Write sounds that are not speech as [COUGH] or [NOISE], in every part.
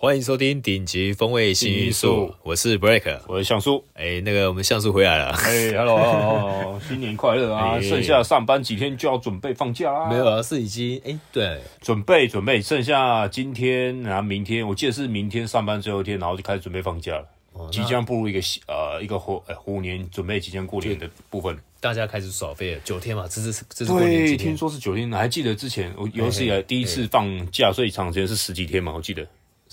欢迎收听顶级风味幸运树，我是 Break，我是橡树。哎，那个我们像素回来了。哎，Hello，[LAUGHS] 新年快乐啊！剩下上班几天就要准备放假啦。没有啊，是已经哎，对，准备准备，剩下今天然后明天，我记得是明天上班最后一天，然后就开始准备放假了。即将步入一个呃一个虎虎年，准备即将过年的部分，大家开始耍废了。九天嘛，这是这是过年几天？听说是九天，还记得之前我有史以来第一次放假所以长时间是十几天嘛？我记得。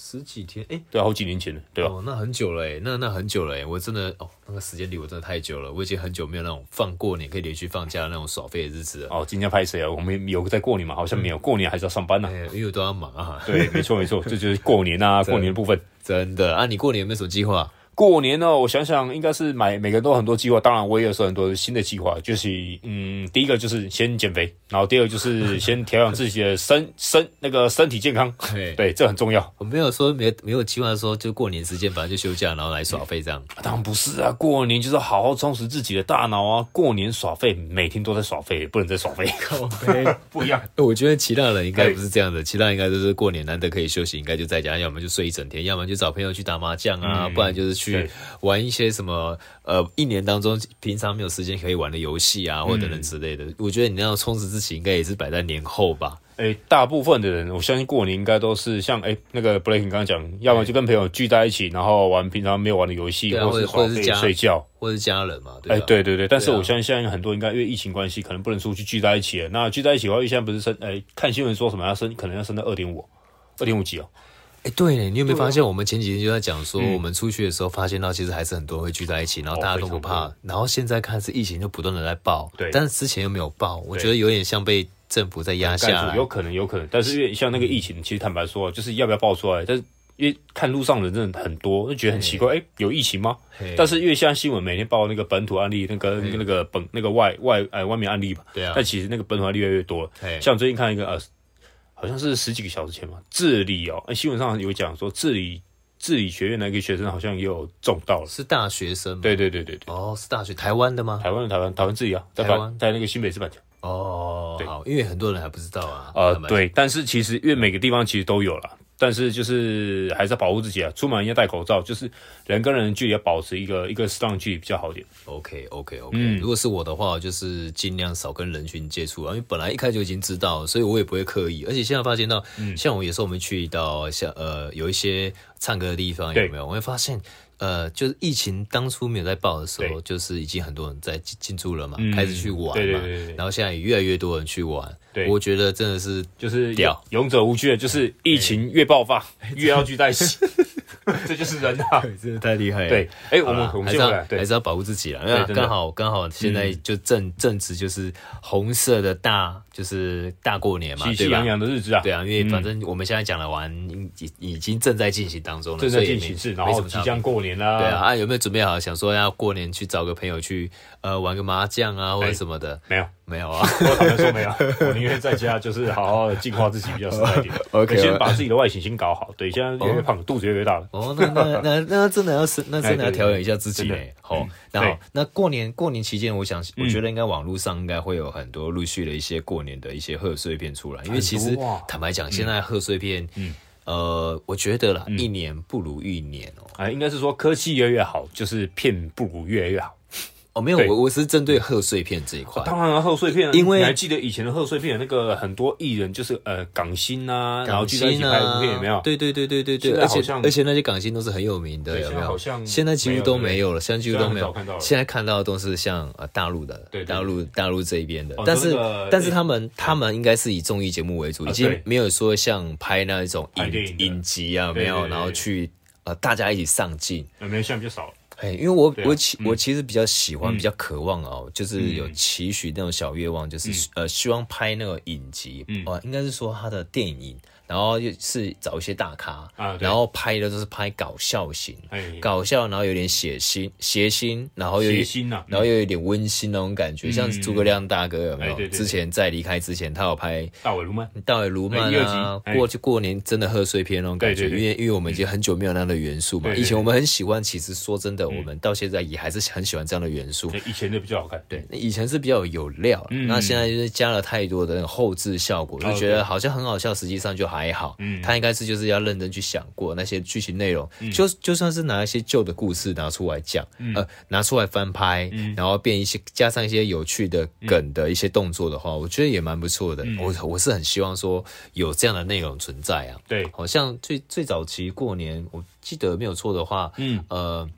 十几天，哎、欸，对，好几年前了，对吧？哦，那很久了，哎，那那很久了，哎，我真的，哦，那个时间离我真的太久了，我已经很久没有那种放过年可以连续放假的那种耍废的日子了。哦，今天拍谁啊？我们有在过年嘛？好像没有，过年还是要上班呢、啊嗯欸，因为都要忙啊。对，没错没错，这就是过年啊，[LAUGHS] 过年的部分。真的啊，你过年有没有什么计划？过年呢，我想想应该是买每个人都很多计划，当然我也有说很多新的计划，就是嗯，第一个就是先减肥，然后第二个就是 [LAUGHS] 先调养自己的身身那个身体健康，对对，这很重要。我没有说没没有计划说就过年时间本来就休假，然后来耍废这样。当然不是啊，过年就是好好充实自己的大脑啊。过年耍废，每天都在耍废，不能再耍废。不一样。[LAUGHS] 我觉得其他人应该不是这样的，其他人应该都是过年难得可以休息，应该就在家，要么就睡一整天，要么就找朋友去打麻将啊，不然就是去。去玩一些什么呃，一年当中平常没有时间可以玩的游戏啊，或者等等之类的。嗯、我觉得你那样充实自己，应该也是摆在年后吧。哎、欸，大部分的人，我相信过年应该都是像哎、欸、那个 Blake 刚刚讲，要么就跟朋友聚在一起，然后玩平常没有玩的游戏，啊、或者或者是睡觉，或者是家人嘛。对、啊，哎、欸，对对对。但是我相信现在很多应该因为疫情关系，可能不能出去聚在一起了。那聚在一起的话，因为现在不是升哎、欸，看新闻说什么要升，可能要升到二点五，二点五级哦。哎，对，你有没有发现，我们前几天就在讲说，我们出去的时候发现到，其实还是很多人会聚在一起，然后大家都不怕。然后现在看是疫情就不断的在爆，对，但是之前又没有爆，我觉得有点像被政府在压下来。有可能，有可能，但是因为像那个疫情，其实坦白说，就是要不要爆出来，但是因为看路上的人真的很多，就觉得很奇怪，哎，有疫情吗？但是因为现在新闻每天报那个本土案例，那个那个本那个外外哎外面案例嘛，对啊，但其实那个本土案例越来越多了。像最近看一个呃。好像是十几个小时前嘛，智理哦，新闻上有讲说智理智理学院那个学生好像也有中到了，是大学生吗？对对对对对，哦，是大学，台湾的吗？台湾的台湾台湾智理啊，台湾在那个新北市板桥。哦，对，好，因为很多人还不知道啊。呃，对，但是其实因为每个地方其实都有了。但是就是还是要保护自己啊，出门要戴口罩，就是人跟人距离要保持一个一个适当距离比较好点。OK OK OK，嗯，如果是我的话，就是尽量少跟人群接触啊，因为本来一开始就已经知道，所以我也不会刻意。而且现在发现到，嗯、像我有时候我们去到像呃有一些唱歌的地方，有没有？我会发现。呃，就是疫情当初没有在爆的时候，就是已经很多人在进驻了嘛，嗯、开始去玩嘛，对对对对，然后现在也越来越多人去玩。对，我觉得真的是就是屌，勇者无惧，就是疫情越爆发，[LAUGHS] 越要聚在一起。[LAUGHS] 这就是人啊，[LAUGHS] 真的太厉害了。对，哎，我们还是要还是要保护自己啊。因为刚好刚好现在就正正值就是红色的大就是大过年嘛，喜气洋洋的日子啊。对啊，因为反正我们现在讲了完，已已经正在进行当中了，正在进行式，然后即将过年啦。对啊，啊有没有准备好想说要过年去找个朋友去呃玩个麻将啊或者什么的？没有。没有啊，[LAUGHS] 我坦白说没有，我宁愿在家就是好好的净化自己比较实在一点。[LAUGHS] OK，先把自己的外形先搞好。对，现在越来越胖，肚子越来越大了。哦，那那那那真的要是那真的要调养一下自己嘞。好，那好，那过年过年期间，我想我觉得应该网络上应该会有很多陆续的一些过年的一些贺岁片出来，因为其实坦白讲，现在贺岁片，呃，我觉得啦，一年不如一年哦。啊，应该是说科技越来越好，就是片不如越来越好。哦，没有，我我是针对贺岁片这一块。当然了，贺岁片，因为你还记得以前的贺岁片，那个很多艺人就是呃港星啊，然后聚在一起拍部片，有没有？对对对对对对，而且而且那些港星都是很有名的，有没有？好像现在几乎都没有了，现在几乎都没有。现在看到的都是像呃大陆的，大陆大陆这一边的，但是但是他们他们应该是以综艺节目为主，已经没有说像拍那一种影影集啊，没有，然后去呃大家一起上镜，没有，现在比较少了。哎，因为我我其我其实比较喜欢，比较渴望哦，就是有期许那种小愿望，就是呃，希望拍那个影集，哦，应该是说他的电影。然后又是找一些大咖，然后拍的都是拍搞笑型，搞笑，然后有点血腥、邪心，然后又血腥啊，然后又有点温馨那种感觉，像诸葛亮大哥有没有？之前在离开之前，他有拍大尾鲈鳗，大尾鲈鳗啊，过去过年真的贺岁片那种感觉，因为因为我们已经很久没有那样的元素嘛，以前我们很喜欢，其实说真的，我们到现在也还是很喜欢这样的元素。以前的比较好看，对，以前是比较有料，那现在就是加了太多的后置效果，就觉得好像很好笑，实际上就好。还好，嗯，他应该是就是要认真去想过那些剧情内容，嗯、就就算是拿一些旧的故事拿出来讲，嗯、呃，拿出来翻拍，嗯、然后变一些加上一些有趣的梗的一些动作的话，嗯、我觉得也蛮不错的。嗯、我我是很希望说有这样的内容存在啊。对，好像最最早期过年，我记得没有错的话，嗯，呃，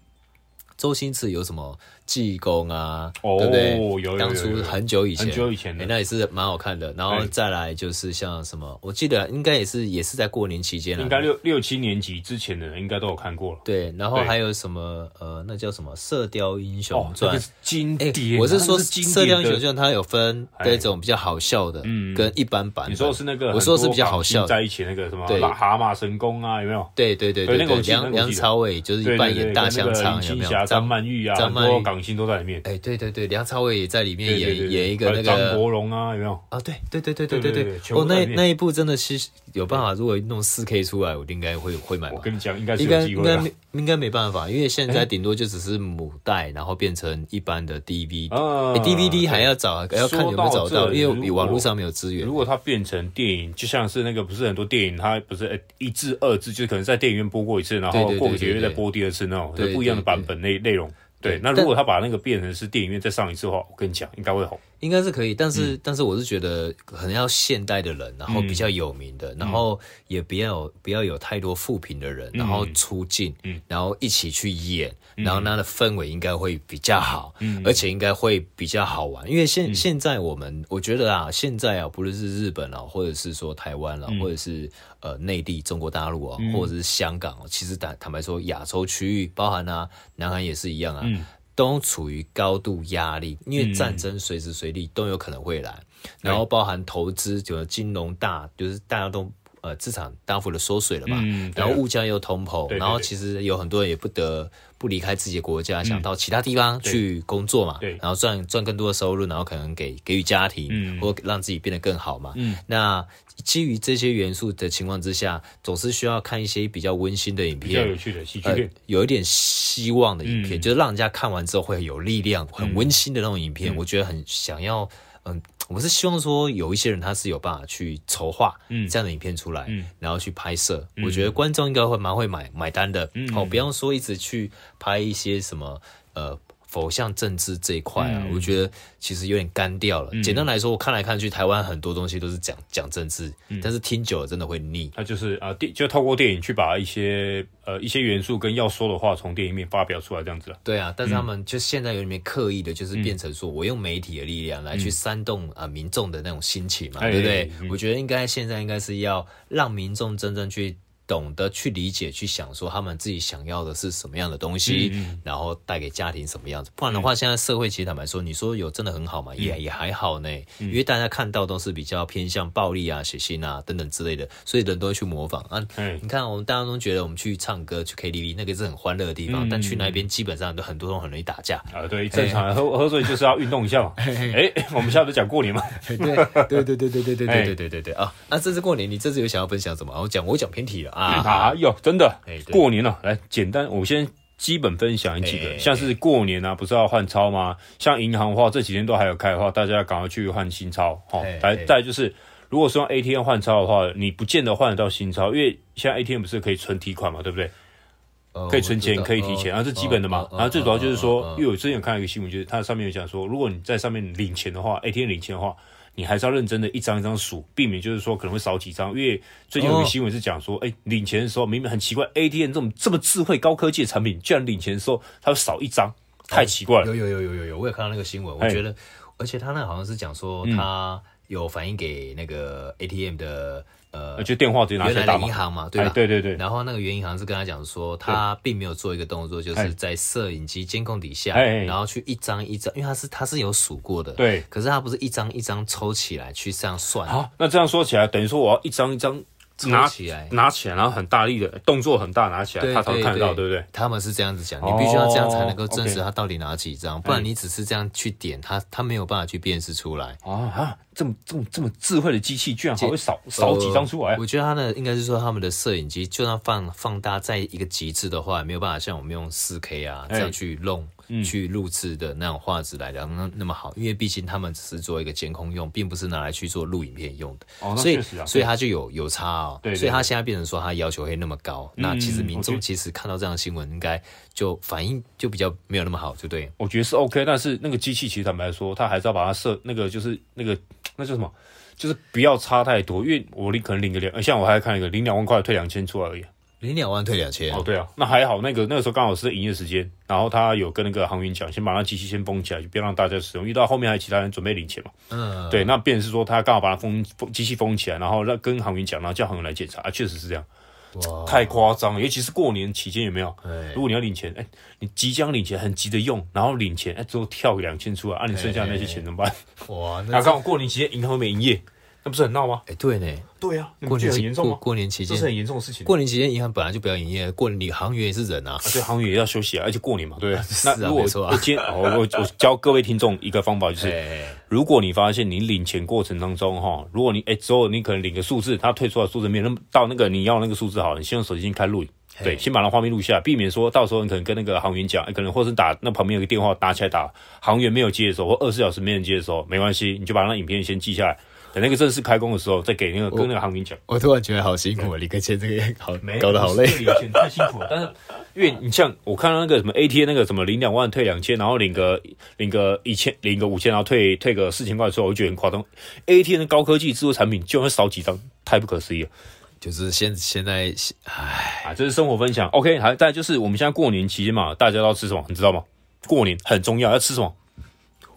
周星驰有什么？济公啊，对不对？有当初很久以前，很久以前的，那也是蛮好看的。然后再来就是像什么，我记得应该也是也是在过年期间了，应该六六七年级之前的人应该都有看过了。对，然后还有什么呃，那叫什么《射雕英雄传》经典。我是说《射雕英雄传》它有分那种比较好笑的，跟一般版。你说是那个？我说是比较好笑在一起那个什么？对，蛤蟆神功啊，有没有？对对对对，那个梁梁朝伟就是扮演大香肠，有没有？张曼玉啊，很多港星都在里面。哎对对对，梁朝伟也在里面演演一个那个张国荣啊，有没有？啊，对对对对对对对，哦，那那一部真的是有办法，如果弄四 K 出来，我应该会会买。我跟你讲，应该应该应该没应该没办法，因为现在顶多就只是母带，然后变成一般的 DVD，DVD 还要找还要看有没有找到，因为网络上没有资源。如果它变成电影，就像是那个不是很多电影，它不是一至二至，就可能在电影院播过一次，然后过几个月再播第二次那种，不一样的版本内内容。对，那如果他把那个变成是电影院再上一次的话，我跟你讲，应该会红。应该是可以，但是、嗯、但是我是觉得可能要现代的人，然后比较有名的，嗯、然后也不要有不要有太多负评的人，嗯、然后出镜，嗯、然后一起去演，嗯、然后它的氛围应该会比较好，嗯、而且应该会比较好玩。因为现、嗯、现在我们我觉得啊，现在啊，不论是日本啊，或者是说台湾啊，嗯、或者是呃内地中国大陆啊，嗯、或者是香港啊，其实坦坦白说，亚洲区域包含啊，南韩也是一样啊。嗯。都处于高度压力，因为战争随时随地都有可能会来，嗯、然后包含投资，就是金融大，就是大家都呃资产大幅的缩水了嘛，嗯、然后物价又通膨，对对对，然后其实有很多人也不得不离开自己的国家，嗯、想到其他地方去工作嘛，然后赚赚更多的收入，然后可能给给予家庭，嗯、或让自己变得更好嘛，嗯、那。基于这些元素的情况之下，总是需要看一些比较温馨的影片，比较有趣的喜剧片，呃，有一点希望的影片，嗯、就是让人家看完之后会有力量、很温馨的那种影片。嗯、我觉得很想要，嗯，我是希望说有一些人他是有办法去筹划这样的影片出来，嗯、然后去拍摄。嗯、我觉得观众应该会蛮会买买单的。嗯、哦，不要说一直去拍一些什么，呃。否像政治这一块啊，嗯、我觉得其实有点干掉了。嗯、简单来说，我看来看去，台湾很多东西都是讲讲政治，嗯、但是听久了真的会腻。那就是啊，电就透过电影去把一些呃一些元素跟要说的话从电影里面发表出来，这样子。对啊，但是他们就现在有里面刻意的，就是变成说我用媒体的力量来去煽动啊民众的那种心情嘛，嗯、对不对？嗯、我觉得应该现在应该是要让民众真正去。懂得去理解、去想，说他们自己想要的是什么样的东西，然后带给家庭什么样子。不然的话，现在社会其实坦白说，你说有真的很好吗？嗯、也也还好呢。嗯、因为大家看到都是比较偏向暴力啊、血腥啊等等之类的，所以人都会去模仿啊。嗯、你看，我们大家都觉得我们去唱歌、去 KTV 那个是很欢乐的地方，嗯、但去那边基本上都很多都很容易打架啊。对，正常喝喝醉就是要运动一下嘛。[LAUGHS] 哎，[LAUGHS] 我们现在不是讲过年嘛？对对对对对对对对对对对对啊！那这次过年，你这次有想要分享什么？我讲我讲偏题了啊！啊哟。真的，过年了，来简单，我先基本分享几个，像是过年啊，不是要换钞吗？像银行的话，这几天都还有开的话，大家赶快去换新钞。好，来，再就是，如果是用 ATM 换钞的话，你不见得换得到新钞，因为现在 ATM 不是可以存提款嘛，对不对？可以存钱，可以提钱，然后这基本的嘛。然后最主要就是说，因为我之前有看到一个新闻，就是它上面有讲说，如果你在上面领钱的话，ATM 领钱的话。你还是要认真的一张一张数，避免就是说可能会少几张。因为最近有个新闻是讲说，哎、哦欸，领钱的时候明明很奇怪，ATM 这种这么智慧高科技的产品，居然领钱的时候它会少一张，太奇怪了。有有有有有有，我也看到那个新闻，我觉得，而且他那好像是讲说，他有反映给那个 ATM 的。呃，就电话直接拿起来打银行嘛，对吧？对对对。然后那个原银行是跟他讲说，他并没有做一个动作，就是在摄影机监控底下，然后去一张一张，因为他是他是有数过的，对。可是他不是一张一张抽起来去这样算。好，那这样说起来，等于说我要一张一张拿起来，拿起来，然后很大力的动作很大，拿起来，他才会看得到，对不对？他们是这样子讲，你必须要这样才能够证实他到底拿几张，不然你只是这样去点，他他没有办法去辨识出来。啊，这么这么这么智慧的机器，居然还会少少几张出来？我觉得他呢，应该是说他们的摄影机，就算放放大在一个极致的话，没有办法像我们用四 K 啊这样去弄、欸、去录制的那种画质来的那那么好，因为毕竟他们只是做一个监控用，并不是拿来去做录影片用的。所以所以他就有有差哦。所以他现在变成说他要求会那么高，嗯、那其实民众其实看到这样的新闻，应该就反应就比较没有那么好，就对。我觉得是 OK，但是那个机器其实坦白说，他还是要把它设那个就是那个那叫什么？就是不要差太多，因为我领可能领个两，像我还看一个领两万块退两千出来而已，领两万退两千。哦，对啊，那还好，那个那个时候刚好是营业时间，然后他有跟那个航员讲，先把那机器先封起来，就不要让大家使用，因为到后面还有其他人准备领钱嘛。嗯，对，那便是说他刚好把它封封机器封起来，然后让跟航员讲，然后叫航员来检查，啊，确实是这样。哇，太夸张了，尤其是过年期间有没有？如果你要领钱，哎、欸，你即将领钱，很急的用，然后领钱，哎、欸，之后跳两千出来，啊，你剩下那些钱怎么办？哇，那 [LAUGHS] 刚好过年期间银行会没营业。那不是很闹吗？哎、欸，对呢，对呀、啊，过年很严重吗？过年期间这是很严重的事情。过年期间银行本来就不要营业，过年行员也是人啊，啊对，行员也要休息啊，而且过年嘛，对不对？[LAUGHS] 是啊，那如果没错啊。我今天 [LAUGHS] 我我我教各位听众一个方法，就是如果你发现你领钱过程当中哈，如果你哎之后你可能领个数字，他退出来数字没有那么到那个你要那个数字好，你先用手机先开录影，对，先把那画面录下，避免说到时候你可能跟那个航员讲，可能或是打那旁边有个电话打起来打，航员没有接的时候，或二十四小时没人接的时候，没关系，你就把那影片先记下来。等那个正式开工的时候，再给那个跟那个航民讲。我突然觉得好辛苦啊，李克谦这个好搞得好累，太辛苦了。但是因为你像我看到那个什么 ATM 那个什么领两万退两千，然后领个领个一千领个五千，然后退退个四千块的时候，我就觉得很夸张。ATM 的高科技智慧产品就会少几张，太不可思议了。就是现现在，唉啊，这是生活分享。OK，还，再就是我们现在过年期间嘛，大家都要吃什么？你知道吗？过年很重要，要吃什么？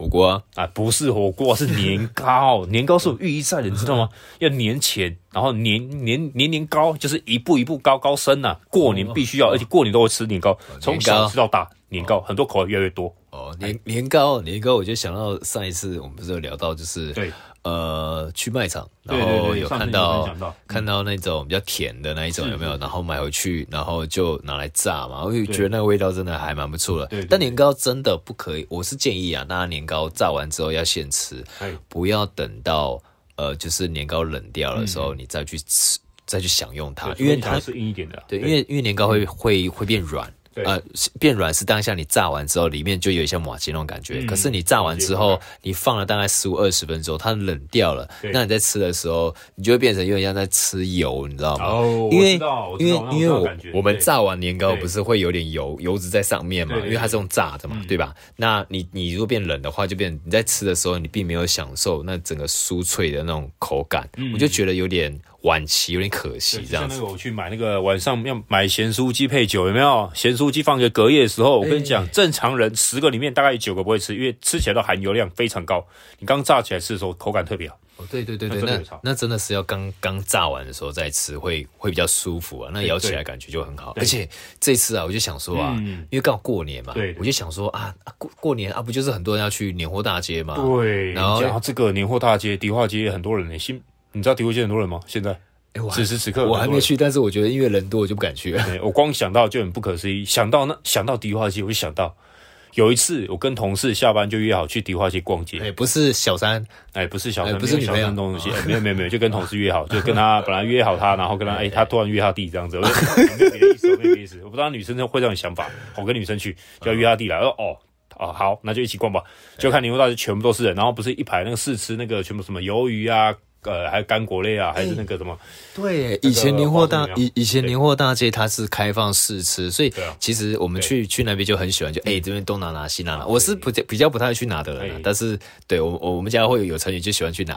火锅啊，啊，不是火锅，是年糕。[LAUGHS] 年糕是有寓意在的，你知道吗？[LAUGHS] 要年前，然后年年年年高，就是一步一步高高升呐、啊。过年必须要，而且过年都会吃年糕，从小吃到大，年糕很多口味越来越多。哦，年年糕，年糕，我就想到上一次我们不是有聊到，就是对。呃，去卖场，然后有看到，看到那种比较甜的那一种有没有？然后买回去，然后就拿来炸嘛。我就觉得那个味道真的还蛮不错的。但年糕真的不可以，我是建议啊，大家年糕炸完之后要现吃，不要等到呃，就是年糕冷掉的时候你再去吃，再去享用它，因为它是硬一点的。对，因为因为年糕会会会变软。呃，变软是当下你炸完之后，里面就有一些马吉那种感觉。嗯、可是你炸完之后，你放了大概十五二十分钟，它冷掉了。那你在吃的时候，你就会变成有点像在吃油，你知道吗？哦，因为因为因为我我们炸完年糕不是会有点油油脂在上面嘛？因为它是用炸的嘛，对，吧？那你你如果变冷的话，就变你在吃的时候，你并没有享受那整个酥脆的那种口感，嗯、我就觉得有点。晚期有点可惜，这样子。像那个我去买那个晚上要买咸酥鸡配酒，有没有？咸酥鸡放一个隔夜的时候，我跟你讲，正常人十个里面大概有九个不会吃，因为吃起来的含油量非常高。你刚炸起来吃的时候，口感特别好。哦，对对对对，那那，那真的是要刚刚炸完的时候再吃，会会比较舒服啊。那咬起来感觉就很好。而且这次啊，我就想说啊，嗯、因为刚好过年嘛，对，我就想说啊，过过年啊，不就是很多人要去年货大街嘛？对。然后这个年货大街、迪化街很多人呢，新。你知道迪化街很多人吗？现在，哎，此时此刻我还没去，但是我觉得因为人多，我就不敢去了。[LAUGHS] 我光想到就很不可思议，想到那想到迪化街，我就想到有一次我跟同事下班就约好去迪化街逛街。哎，不是小三，哎，不是小三，不是小三东西，[LAUGHS] 没有没有没有，就跟同事约好，就跟他 [LAUGHS] 本来约好他，然后跟他，哎，他突然约他弟这样子，我就没有别的意思，没有别的意思，我不知道女生会这种想法，我跟女生去就要约他弟来，哦哦哦，好，那就一起逛吧，就看年货大街全部都是人，然后不是一排那个试吃那个全部什么鱿鱼啊。呃，还有干果类啊，还是那个什么？对，以前年货大以以前年货大街它是开放试吃，所以其实我们去去那边就很喜欢，就哎这边东拿拿西拿拿。我是不比较不太去拿的人，但是对我我们家会有有成员就喜欢去拿。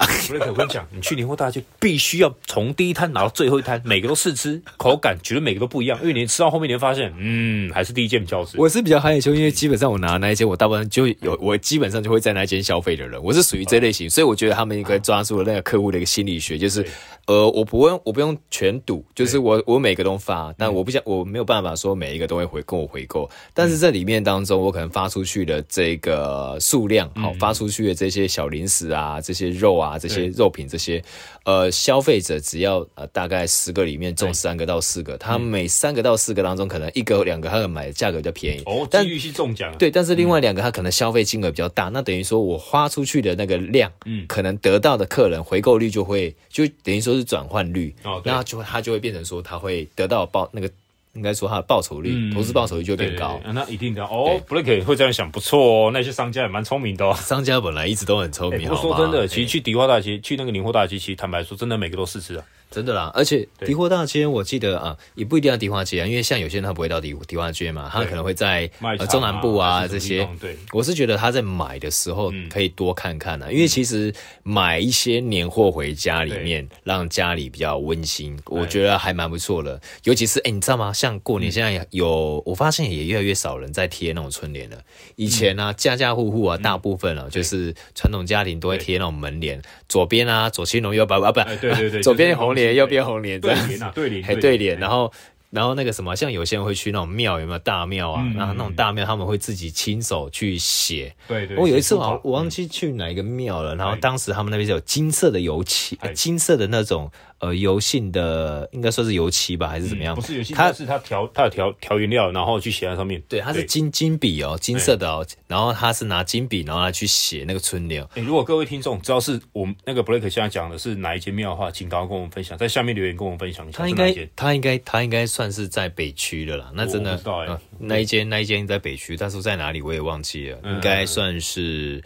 我跟你讲，你去年货大街必须要从第一摊拿到最后一摊，每个都试吃，口感觉得每个都不一样，因为你吃到后面你会发现，嗯，还是第一件比较好吃。我是比较害羞，因为基本上我拿那一间，我大部分就有我基本上就会在那间消费的人，我是属于这类型，所以我觉得他们应该抓住了那个客户的一个心理学，就是呃，我不用我不用全赌，就是我我每个都发，但我不想我没有办法说每一个都会回跟我回购，但是这里面当中，我可能发出去的这个数量，好发出去的这些小零食啊，这些肉啊，这些肉品这些，呃，消费者只要呃大概十个里面中三个到四个，他每三个到四个当中，可能一个两个他买的价格比较便宜哦，但预期中奖，对，但是另外两个他可能消费金额比较大，那等于说我花出去的那个量，嗯，可能得到的客人回购率就会就等于说是转换率，哦，那就会他就会变成说它会得到报那个。应该说它的报酬率，嗯、投资报酬率就会变高。那一定的哦，Blake 会这样想，不错哦。那些商家也蛮聪明的哦。商家本来一直都很聪明。我、欸、说真的，其实去迪化大街，去那个宁货大街，其实坦白说，真的每个都试吃啊。真的啦，而且迪货大街，我记得啊，也不一定要迪化街啊，因为像有些人他不会到迪迪化街嘛，他可能会在呃中南部啊这些。对，我是觉得他在买的时候可以多看看啊，因为其实买一些年货回家里面，让家里比较温馨，我觉得还蛮不错的。尤其是哎，你知道吗？像过年现在有，我发现也越来越少人在贴那种春联了。以前呢，家家户户啊，大部分啊，就是传统家庭都会贴那种门联，左边啊左青龙右白虎啊，不，对对对，[LAUGHS] 左边红脸，右边红脸，对联啊，对联，还对联，然后。然后那个什么，像有些人会去那种庙，有没有大庙啊？嗯、然后那种大庙，他们会自己亲手去写。对对。我有一次我我忘记去哪一个庙了，嗯、然后当时他们那边是有金色的油漆，哎、金色的那种呃油性的，应该说是油漆吧，还是怎么样？嗯、不是油漆，它是它调它的调调原料，然后去写在上面。对，它是金金笔哦，金色的哦，然后它是拿金笔，然后来去写那个春联。哎，如果各位听众知道是我们那个 Blake 现在讲的是哪一间庙的话，请赶快跟我们分享，在下面留言跟我们分享一下。他应该他应该他应该算。是在北区的啦，那真的，呃、那一间那一间在北区，但是在哪里我也忘记了，应该算是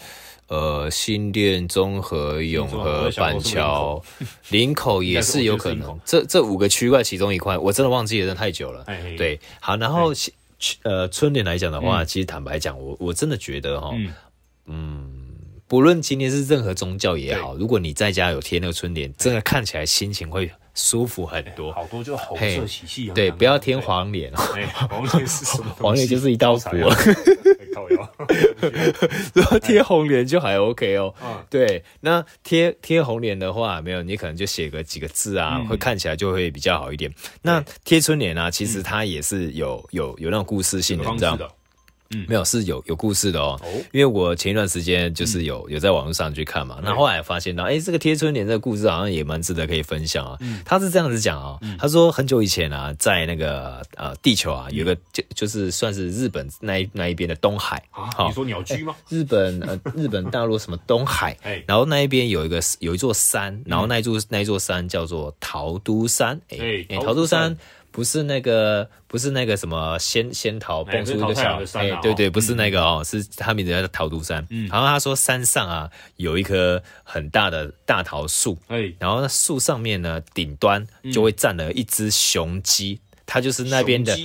呃新店、中和、永和、板桥、林口也是有可能。这这五个区块其中一块，我真的忘记了，那太久了。对，好，然后呃春联来讲的话，其实坦白讲，我我真的觉得哈，嗯，不论今天是任何宗教也好，如果你在家有贴那个春联，真的看起来心情会。舒服很多，好多就红色喜气，对，不要贴黄脸哦。黄脸是什么？[LAUGHS] 黄脸就是一道符。[LAUGHS] 如果贴红脸就还 OK 哦。对，那贴贴红脸的话，没有，你可能就写个几个字啊，会看起来就会比较好一点。那贴春联啊，其实它也是有有有那种故事性的，你知道吗？嗯，没有是有有故事的哦，因为我前一段时间就是有有在网络上去看嘛，那后来发现到，哎，这个贴春联这个故事好像也蛮值得可以分享啊。他是这样子讲啊，他说很久以前啊，在那个呃地球啊，有个就就是算是日本那一那一边的东海啊，你说鸟居吗？日本呃日本大陆什么东海，[LAUGHS] 然后那一边有一个有一座山，然后那一座那一座山叫做桃都山，哎，桃都山。不是那个，不是那个什么仙仙桃蹦出一个小，哎，对对，不是那个哦，是他名字叫桃都山。嗯，然后他说山上啊有一棵很大的大桃树，哎，然后那树上面呢顶端就会站了一只雄鸡，它就是那边的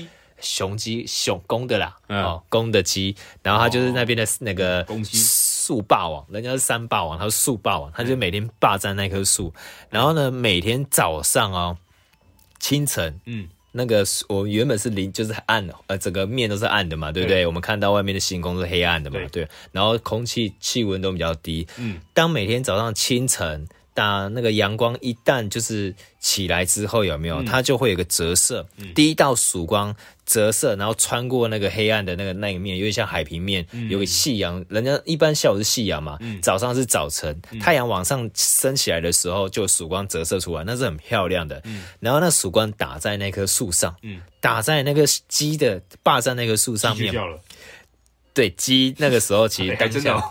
雄鸡，雄公的啦，哦，公的鸡，然后它就是那边的那个树霸王，人家是山霸王，他是树霸王，他就每天霸占那棵树，然后呢每天早上哦清晨，嗯。那个我原本是零，就是暗，呃，整个面都是暗的嘛，对不对？对，我们看到外面的星空是黑暗的嘛，对，对。然后空气气温都比较低，嗯。当每天早上清晨，当那个阳光一旦就是起来之后，有没有？它就会有个折射，嗯、第一道曙光。折射，然后穿过那个黑暗的那个那一面，有点像海平面，有个夕阳。人家一般下午是夕阳嘛，早上是早晨，太阳往上升起来的时候，就曙光折射出来，那是很漂亮的。然后那曙光打在那棵树上，打在那个鸡的霸占那棵树上面。对，鸡那个时候其实 [LAUGHS] 当下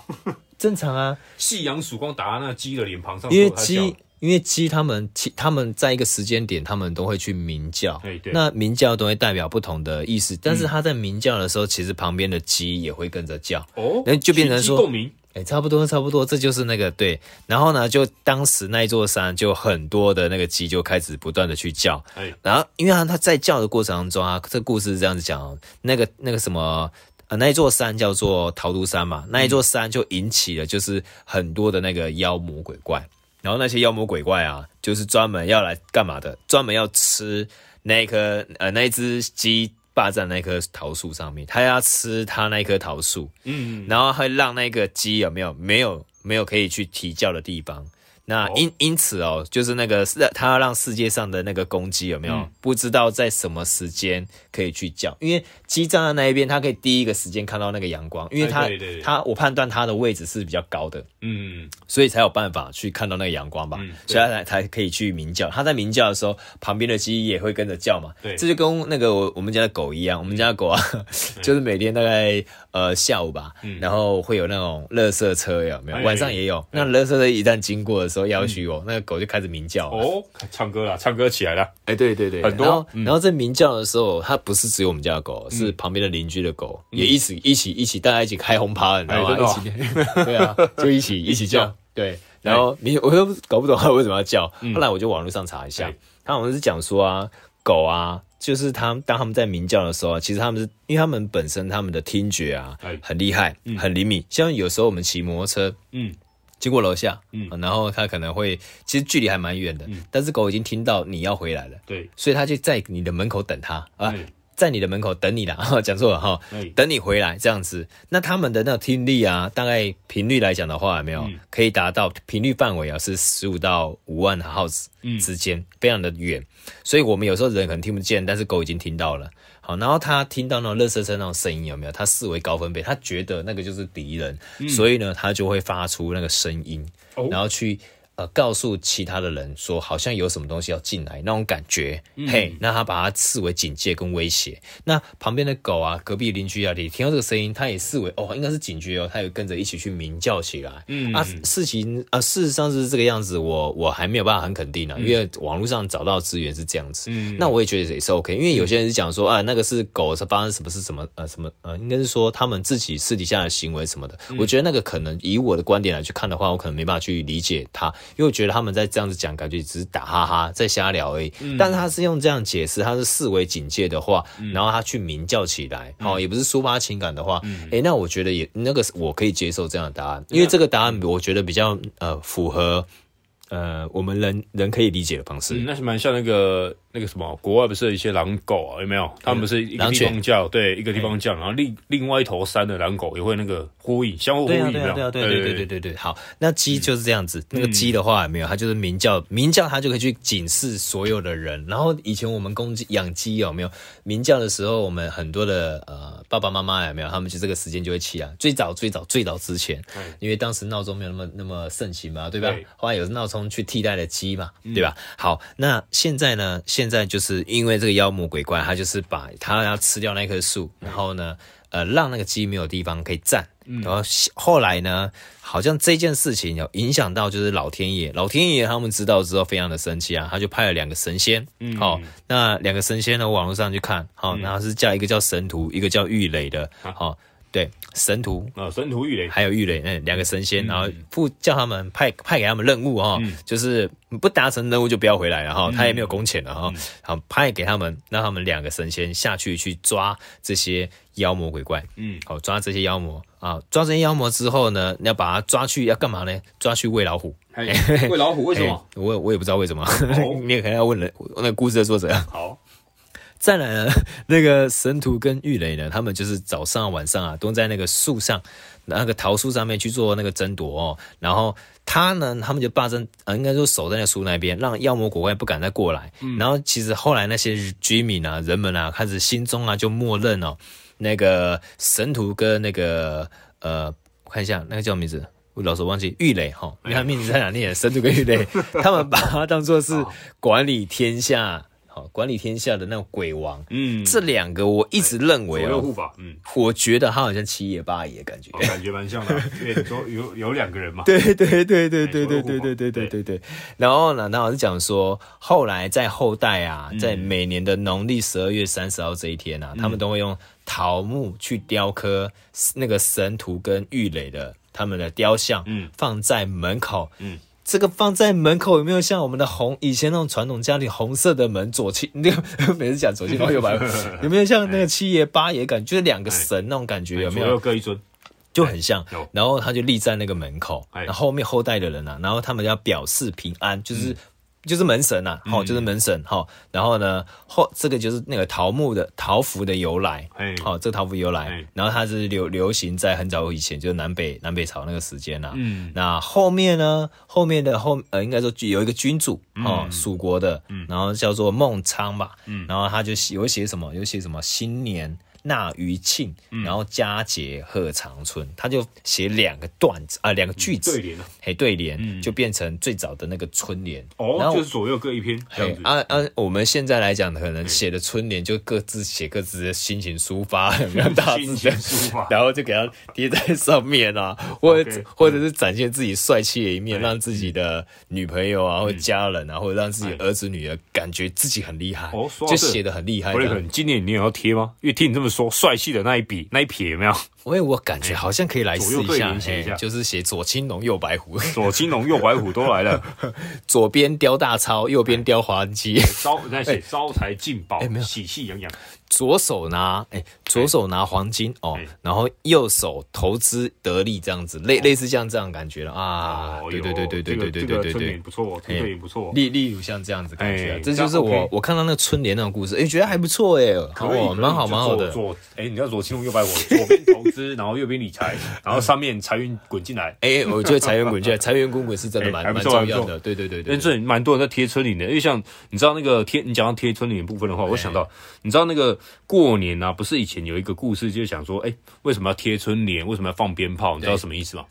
正常啊，夕阳曙光打在那鸡的脸庞上，因为鸡。因为鸡他们，他们在一个时间点，他们都会去鸣叫。那鸣叫都会代表不同的意思。但是他在鸣叫的时候，其实旁边的鸡也会跟着叫。哦，那就变成说，共鸣。哎，差不多，差不多，这就是那个对。然后呢，就当时那一座山，就很多的那个鸡就开始不断的去叫。然后因为他他在叫的过程当中啊，这个故事是这样子讲，那个那个什么，呃，那一座山叫做桃都山嘛，那一座山就引起了就是很多的那个妖魔鬼怪。然后那些妖魔鬼怪啊，就是专门要来干嘛的？专门要吃那一棵呃那一只鸡霸占那棵桃树上面，他要吃他那棵桃树，嗯，然后会让那个鸡有没有没有没有可以去啼叫的地方，那因因此哦，就是那个是他要让世界上的那个公鸡有没有、嗯、不知道在什么时间可以去叫，因为鸡站在那一边，它可以第一个时间看到那个阳光，因为它它我判断它的位置是比较高的，嗯，所以才有办法去看到那个阳光吧，嗯、所以它才才可以去鸣叫。它在鸣叫的时候，旁边的鸡也会跟着叫嘛，对，这就跟那个我我们家的狗一样，我们家的狗啊，[LAUGHS] 就是每天大概呃下午吧，然后会有那种垃圾车有没有？晚上也有，那垃圾车一旦经过的时候，要许我那个狗就开始鸣叫哦，唱歌了，唱歌起来了，哎，对对对，很多。然后，然后在鸣叫的时候，它不是只有我们家的狗，是旁边的邻居的狗也一起一起一起大家一起开轰趴，你知道吗？一起，[LAUGHS] 对啊，就一起 [LAUGHS] 一起叫，对。然后你我都搞不懂它为什么要叫，后来我就网络上查一下，他好像是讲说啊，狗啊，就是他当他们在鸣叫的时候，其实他们是因为他们本身他们的听觉啊很厉害，很灵敏，像有时候我们骑摩托车，嗯。经过楼下，嗯，然后他可能会，其实距离还蛮远的，嗯，但是狗已经听到你要回来了，对，所以他就在你的门口等他啊，在你的门口等你啦，[LAUGHS] 讲错了哈，等你回来这样子。那他们的那个听力啊，大概频率来讲的话，有没有可以达到频率范围啊？是十五到五万赫兹之间，非常的远，所以我们有时候人可能听不见，但是狗已经听到了。好，然后他听到那种垃圾车那种声音有没有？他视为高分贝，他觉得那个就是敌人，嗯、所以呢，他就会发出那个声音，哦、然后去。呃，告诉其他的人说，好像有什么东西要进来那种感觉，嗯、嘿，那他把它视为警戒跟威胁。那旁边的狗啊，隔壁邻居啊，你听到这个声音，他也视为哦，应该是警觉哦，他也跟着一起去鸣叫起来。嗯啊，事情啊，事实上是这个样子，我我还没有办法很肯定呢、因为网络上找到资源是这样子。嗯，那我也觉得也是 OK，因为有些人是讲说啊，那个是狗是发生什么是什么呃什么呃，应该是说他们自己私底下的行为什么的。嗯、我觉得那个可能以我的观点来去看的话，我可能没办法去理解他。因为我觉得他们在这样子讲，感觉只是打哈哈，在瞎聊而已。嗯、但是他是用这样解释，他是视为警戒的话，嗯、然后他去鸣叫起来，哦、嗯，也不是抒发情感的话，哎、那我觉得也那个我可以接受这样的答案，因为这个答案我觉得比较呃符合呃我们人人可以理解的方式。嗯、那是蛮像那个。那个什么，国外不是有一些狼狗啊？有没有？他们不是一个地方叫，对，一个地方叫，然后另另外一头山的狼狗也会那个呼应，相互呼应，对啊，对啊，对对对对对对。好，那鸡就是这样子，那个鸡的话有没有？它就是鸣叫，鸣叫它就可以去警示所有的人。然后以前我们公鸡养鸡有没有鸣叫的时候，我们很多的呃爸爸妈妈有没有？他们就这个时间就会起来，最早最早最早之前，因为当时闹钟没有那么那么盛行嘛，对吧？后来有闹钟去替代了鸡嘛，对吧？好，那现在呢？现在就是因为这个妖魔鬼怪，他就是把他要吃掉那棵树，然后呢，呃，让那个鸡没有地方可以站。然后后来呢，好像这件事情有影响到就是老天爷，老天爷他们知道之后非常的生气啊，他就派了两个神仙。嗯，好，那两个神仙呢，网络上去看，好，然后是叫一个叫神徒，一个叫玉垒的，好。对，神徒。啊，神徒玉垒，还有玉垒，嗯，两个神仙，然后不叫他们派派给他们任务哈，就是不达成任务就不要回来了哈，他也没有工钱了哈，好派给他们，让他们两个神仙下去去抓这些妖魔鬼怪，嗯，好抓这些妖魔啊，抓这些妖魔之后呢，你要把它抓去要干嘛呢？抓去喂老虎，喂老虎为什么？[LAUGHS] 我我也不知道为什么，[LAUGHS] 你也可能要问人，那个故事的作者。好。再来呢，那个神徒跟玉雷呢，他们就是早上晚上啊，都在那个树上，那个桃树上面去做那个争夺哦。然后他呢，他们就霸占，呃，应该说守在那树那边，让妖魔鬼怪不敢再过来。嗯、然后其实后来那些居民啊、人们啊，开始心中啊就默认哦，那个神徒跟那个呃，我看一下那个叫名字，我老是忘记玉垒哈，你看名字在哪念？神徒跟玉垒，[LAUGHS] 他们把它当做 [LAUGHS] 是管理天下。好，管理天下的那个鬼王，嗯，这两个我一直认为哦，护法，嗯，我觉得他好像七爷八爷的感觉，感觉蛮像的，[LAUGHS] 因为你说有有两个人嘛，对对对对对对对对对对对。对。然后呢，那我是讲说，后来在后代啊，在每年的农历十二月三十号这一天啊，他们都会用桃木去雕刻那个神图跟郁垒的他们的雕像，嗯，放在门口，嗯。这个放在门口有没有像我们的红以前那种传统家里红色的门左青那个每次讲左亲房右白 [LAUGHS] 有没有像那个七爷八爷感觉就是两个神那种感觉有没有？有各一尊，就很像。然后他就立在那个门口，然后后面后代的人啊，然后他们要表示平安，就是就是门神呐，好，就是门神，好，然后呢，后这个就是那个桃木的桃符的由来，好，这个桃符由来，然后它是流流行在很早以前，就是南北南北朝那个时间呐，嗯，那后面呢，后面的后呃，应该说有一个君主，哦，蜀国的，然后叫做孟昌吧，嗯，然后他就有写什么，有写什么？新年。纳余庆，然后佳节贺长春，他就写两个段子啊，两个句子，对联，嘿，对联，就变成最早的那个春联。哦，然后就是左右各一篇这样子。啊啊，我们现在来讲，可能写的春联就各自写各自的心情抒发，有没有大字的抒发，[LAUGHS] 然后就给它贴在上面啊，或者或者是展现自己帅气的一面，让自己的女朋友啊或家人啊，或者让自己儿子女儿感觉自己很厉害，就写的很厉害。今年你也要贴吗？因为听你这么。说帅气的那一笔那一撇有没有？因为我感觉好像可以来试一下，写一下，就是写左青龙右白虎，左青龙右白虎都来了，[LAUGHS] 左边雕大钞，右边雕黄金，招在写招财进宝，喜气洋洋。左手拿哎，左手拿黄金哦，然后右手投资得利，这样子类类似像这样感觉了。啊。对对对对对对对对对，不错，这个也不错。例例如像这样子感觉，这就是我我看到那个春联那种故事，哎，觉得还不错哎，哦，蛮好蛮好的。左哎，你要左青龙右白虎，左边投资，然后右边理财，然后上面财运滚进来。哎，我觉得财源滚进来，财源滚滚是真的蛮蛮重要的。对对对对，因为这蛮多人在贴春联的，因为像你知道那个贴，你讲到贴春联部分的话，我想到你知道那个。过年、啊，不是以前有一个故事，就是想说，哎、欸，为什么要贴春联？为什么要放鞭炮？你知道什么意思吗？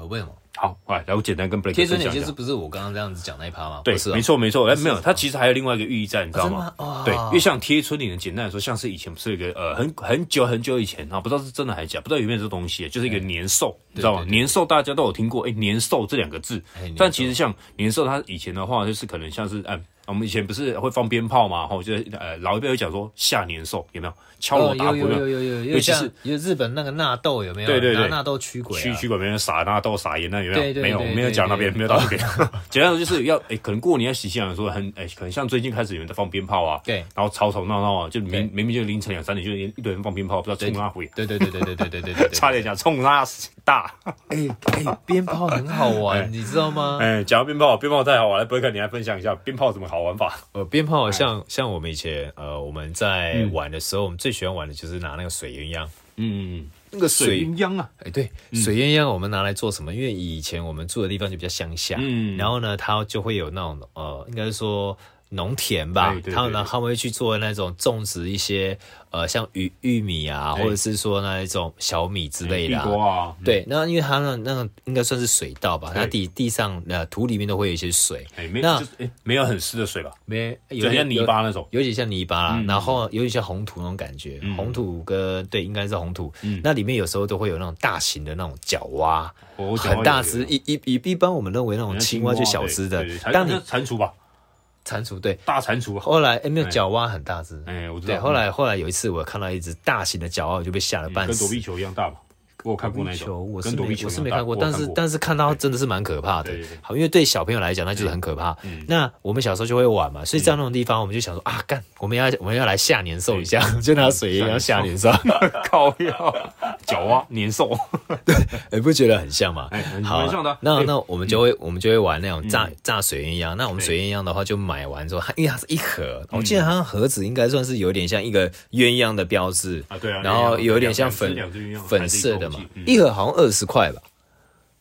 呃，为什么？好，来，来，我简单跟 Blake 贴春联就是不是我刚刚这样子讲那一趴吗？对，是没错，没错。哎，没有，它其实还有另外一个寓意在，你知道吗？哦、对，因为像贴春联的，简单来说，像是以前不是一个呃很很久很久以前啊，不知道是真的还是假，不知道有没有这东西，就是一个年兽，你知道吗？年兽大家都有听过，哎，年兽这两个字，但其实像年兽，它以前的话就是可能像是哎。我们以前不是会放鞭炮嘛？吼，就是呃，老一辈会讲说下年兽有没有？敲锣打鼓有有有有，尤其是有日本那个纳豆有没有？对对对，纳豆驱鬼，驱驱鬼，没人撒纳豆撒盐那有没有？没有，没有讲那边，没有到那边。[LAUGHS] 简单说就是要哎，可能过年要喜气洋洋，说很哎，可能像最近开始有人在放鞭炮啊，对，然后吵吵闹闹啊，就明明明就凌晨两三点，就一堆人放鞭炮，不知道冲哪回。对对对对对对对对对，差点讲冲哪大。哎哎，鞭炮很好玩，你知道吗？哎，讲到鞭炮，鞭炮太好玩了，不会看你来分享一下鞭炮怎么好玩法？呃，鞭炮像像我们以前呃我们在玩的时候，我们最喜欢玩的就是拿那个水鸳鸯。嗯，那个水鸳鸯啊，哎对，水鸳鸯我们拿来做什么？因为以前我们住的地方就比较乡下，嗯，然后呢，它就会有那种呃，应该是说。农田吧，他们呢，他们会去做那种种植一些呃，像玉玉米啊，或者是说那一种小米之类的。啊。对，那因为它那那个应该算是水稻吧，它地地上呃土里面都会有一些水。那没有很湿的水吧？没，有点像泥巴那种，有点像泥巴，然后有点像红土那种感觉。红土跟对，应该是红土。那里面有时候都会有那种大型的那种角蛙，很大只。一一一一般我们认为那种青蛙就小只的，但你蟾蜍吧。蟾蜍对，大蟾蜍。后来哎，没有角蛙很大只，哎，我知道。对，后来后来有一次我看到一只大型的角蛙，我就被吓了半死。跟躲避球一样大吧？我看过那种，我是没我是没看过，但是但是看到真的是蛮可怕的。好，因为对小朋友来讲，那就是很可怕。那我们小时候就会玩嘛，所以在那种地方，我们就想说啊，干，我们要我们要来下年兽一下，就拿水烟要下年兽，靠药 [LAUGHS] 脚啊年兽，[LAUGHS] 对，你不觉得很像吗？好，那那我们就会我们就会玩那种炸炸水鸳鸯。那我们水鸳鸯的话，就买完之后，因为它是一盒，我记得它盒子应该算是有点像一个鸳鸯的标志啊，对啊，然后有点像粉粉色的。一盒好像二十块吧？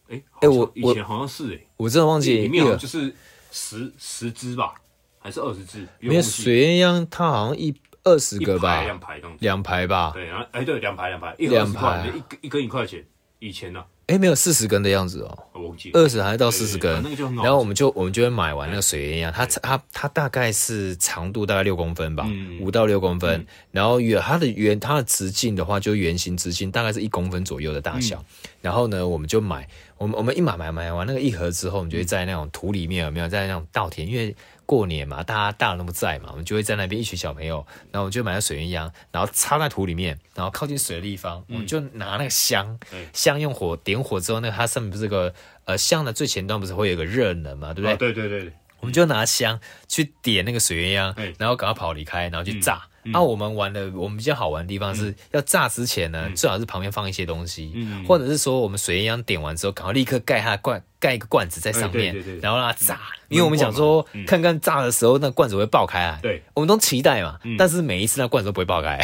哎哎，我以前好像是哎，我真的忘记。里面就是十十支吧，还是二十支？因为水鸳鸯，它好像一二十个吧，两排两排吧。对，然后哎，对，两排两排，一盒十块，一一根一块钱。以前呢？哎，没有四十根的样子哦，二十还是到四十根，然后我们就我们就会买完那个水鸳鸯，它它它大概是长度大概六公分吧，五到六公分，然后圆它的圆它的直径的话，就圆形直径大概是一公分左右的大小，然后呢，我们就买，我们我们一买买买完那个一盒之后，我们就会在那种土里面有没有在那种稻田，因为。过年嘛，大家大人都不在嘛，我们就会在那边一群小朋友，然后我们就买了水鸳鸯，然后插在土里面，然后靠近水的地方，我们就拿那个香，香用火点火之后，那个它上面不是个呃香的最前端不是会有个热能嘛，对不对？对对对，我们就拿香去点那个水鸳鸯，然后赶快跑离开，然后去炸。啊，我们玩的我们比较好玩的地方是要炸之前呢，最好是旁边放一些东西，或者是说我们水鸳鸯点完之后，赶快立刻盖它罐，盖一个罐子在上面，然后让它炸，因为我们想说看看炸的时候那罐子会爆开来，对，我们都期待嘛，但是每一次那罐子都不会爆开，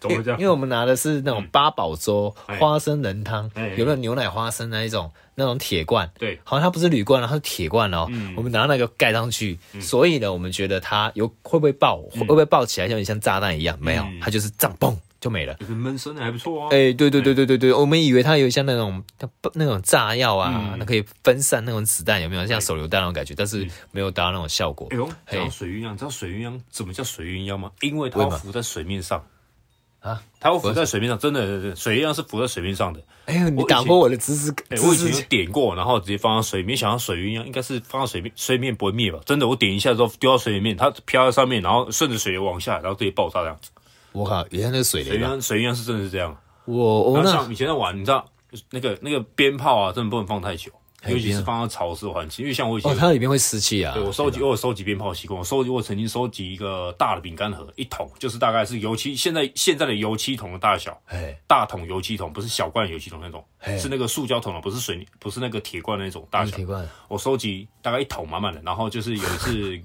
怎么这样？因为我们拿的是那种八宝粥花生仁汤，有没有牛奶花生那一种？那种铁罐，对，好像它不是铝罐了，它是铁罐哦。嗯，我们拿那个盖上去，所以呢，我们觉得它有会不会爆，会不会爆起来，像像炸弹一样？没有，它就是这样嘣就没了。闷声的还不错哦。哎，对对对对对对，我们以为它有像那种那种炸药啊，那可以分散那种子弹，有没有像手榴弹那种感觉？但是没有达到那种效果。哎呦，讲水鸳鸯，你知道水鸳鸯怎么叫水鸳鸯吗？因为它浮在水面上。啊，它会浮在水面上，真的，水鸳鸯是浮在水面上的。哎呦，你打破我的知识。哎，我以前有点过，然后直接放到水面，想到水鸳鸯应该是放到水面，水面不会灭吧？真的，我点一下之后丢到水里面，它飘在上面，然后顺着水流往下，然后直接爆炸这样子。我靠，原来那个水水鸳水鸳鸯是真的是这样。我我像以前在玩，你知道那个那个鞭炮啊，真的不能放太久。尤其是放到潮湿环境，因为像我以前，哦，它里面会湿气啊。对，我收集，我有收集鞭炮习惯。我收集，我曾经收集一个大的饼干盒，一桶，就是大概是油漆，现在现在的油漆桶的大小。哎，大桶油漆桶不是小罐油漆桶那种，是那个塑胶桶的，不是水泥，不是那个铁罐那种大小。铁罐。我收集大概一桶满满的，然后就是有一次，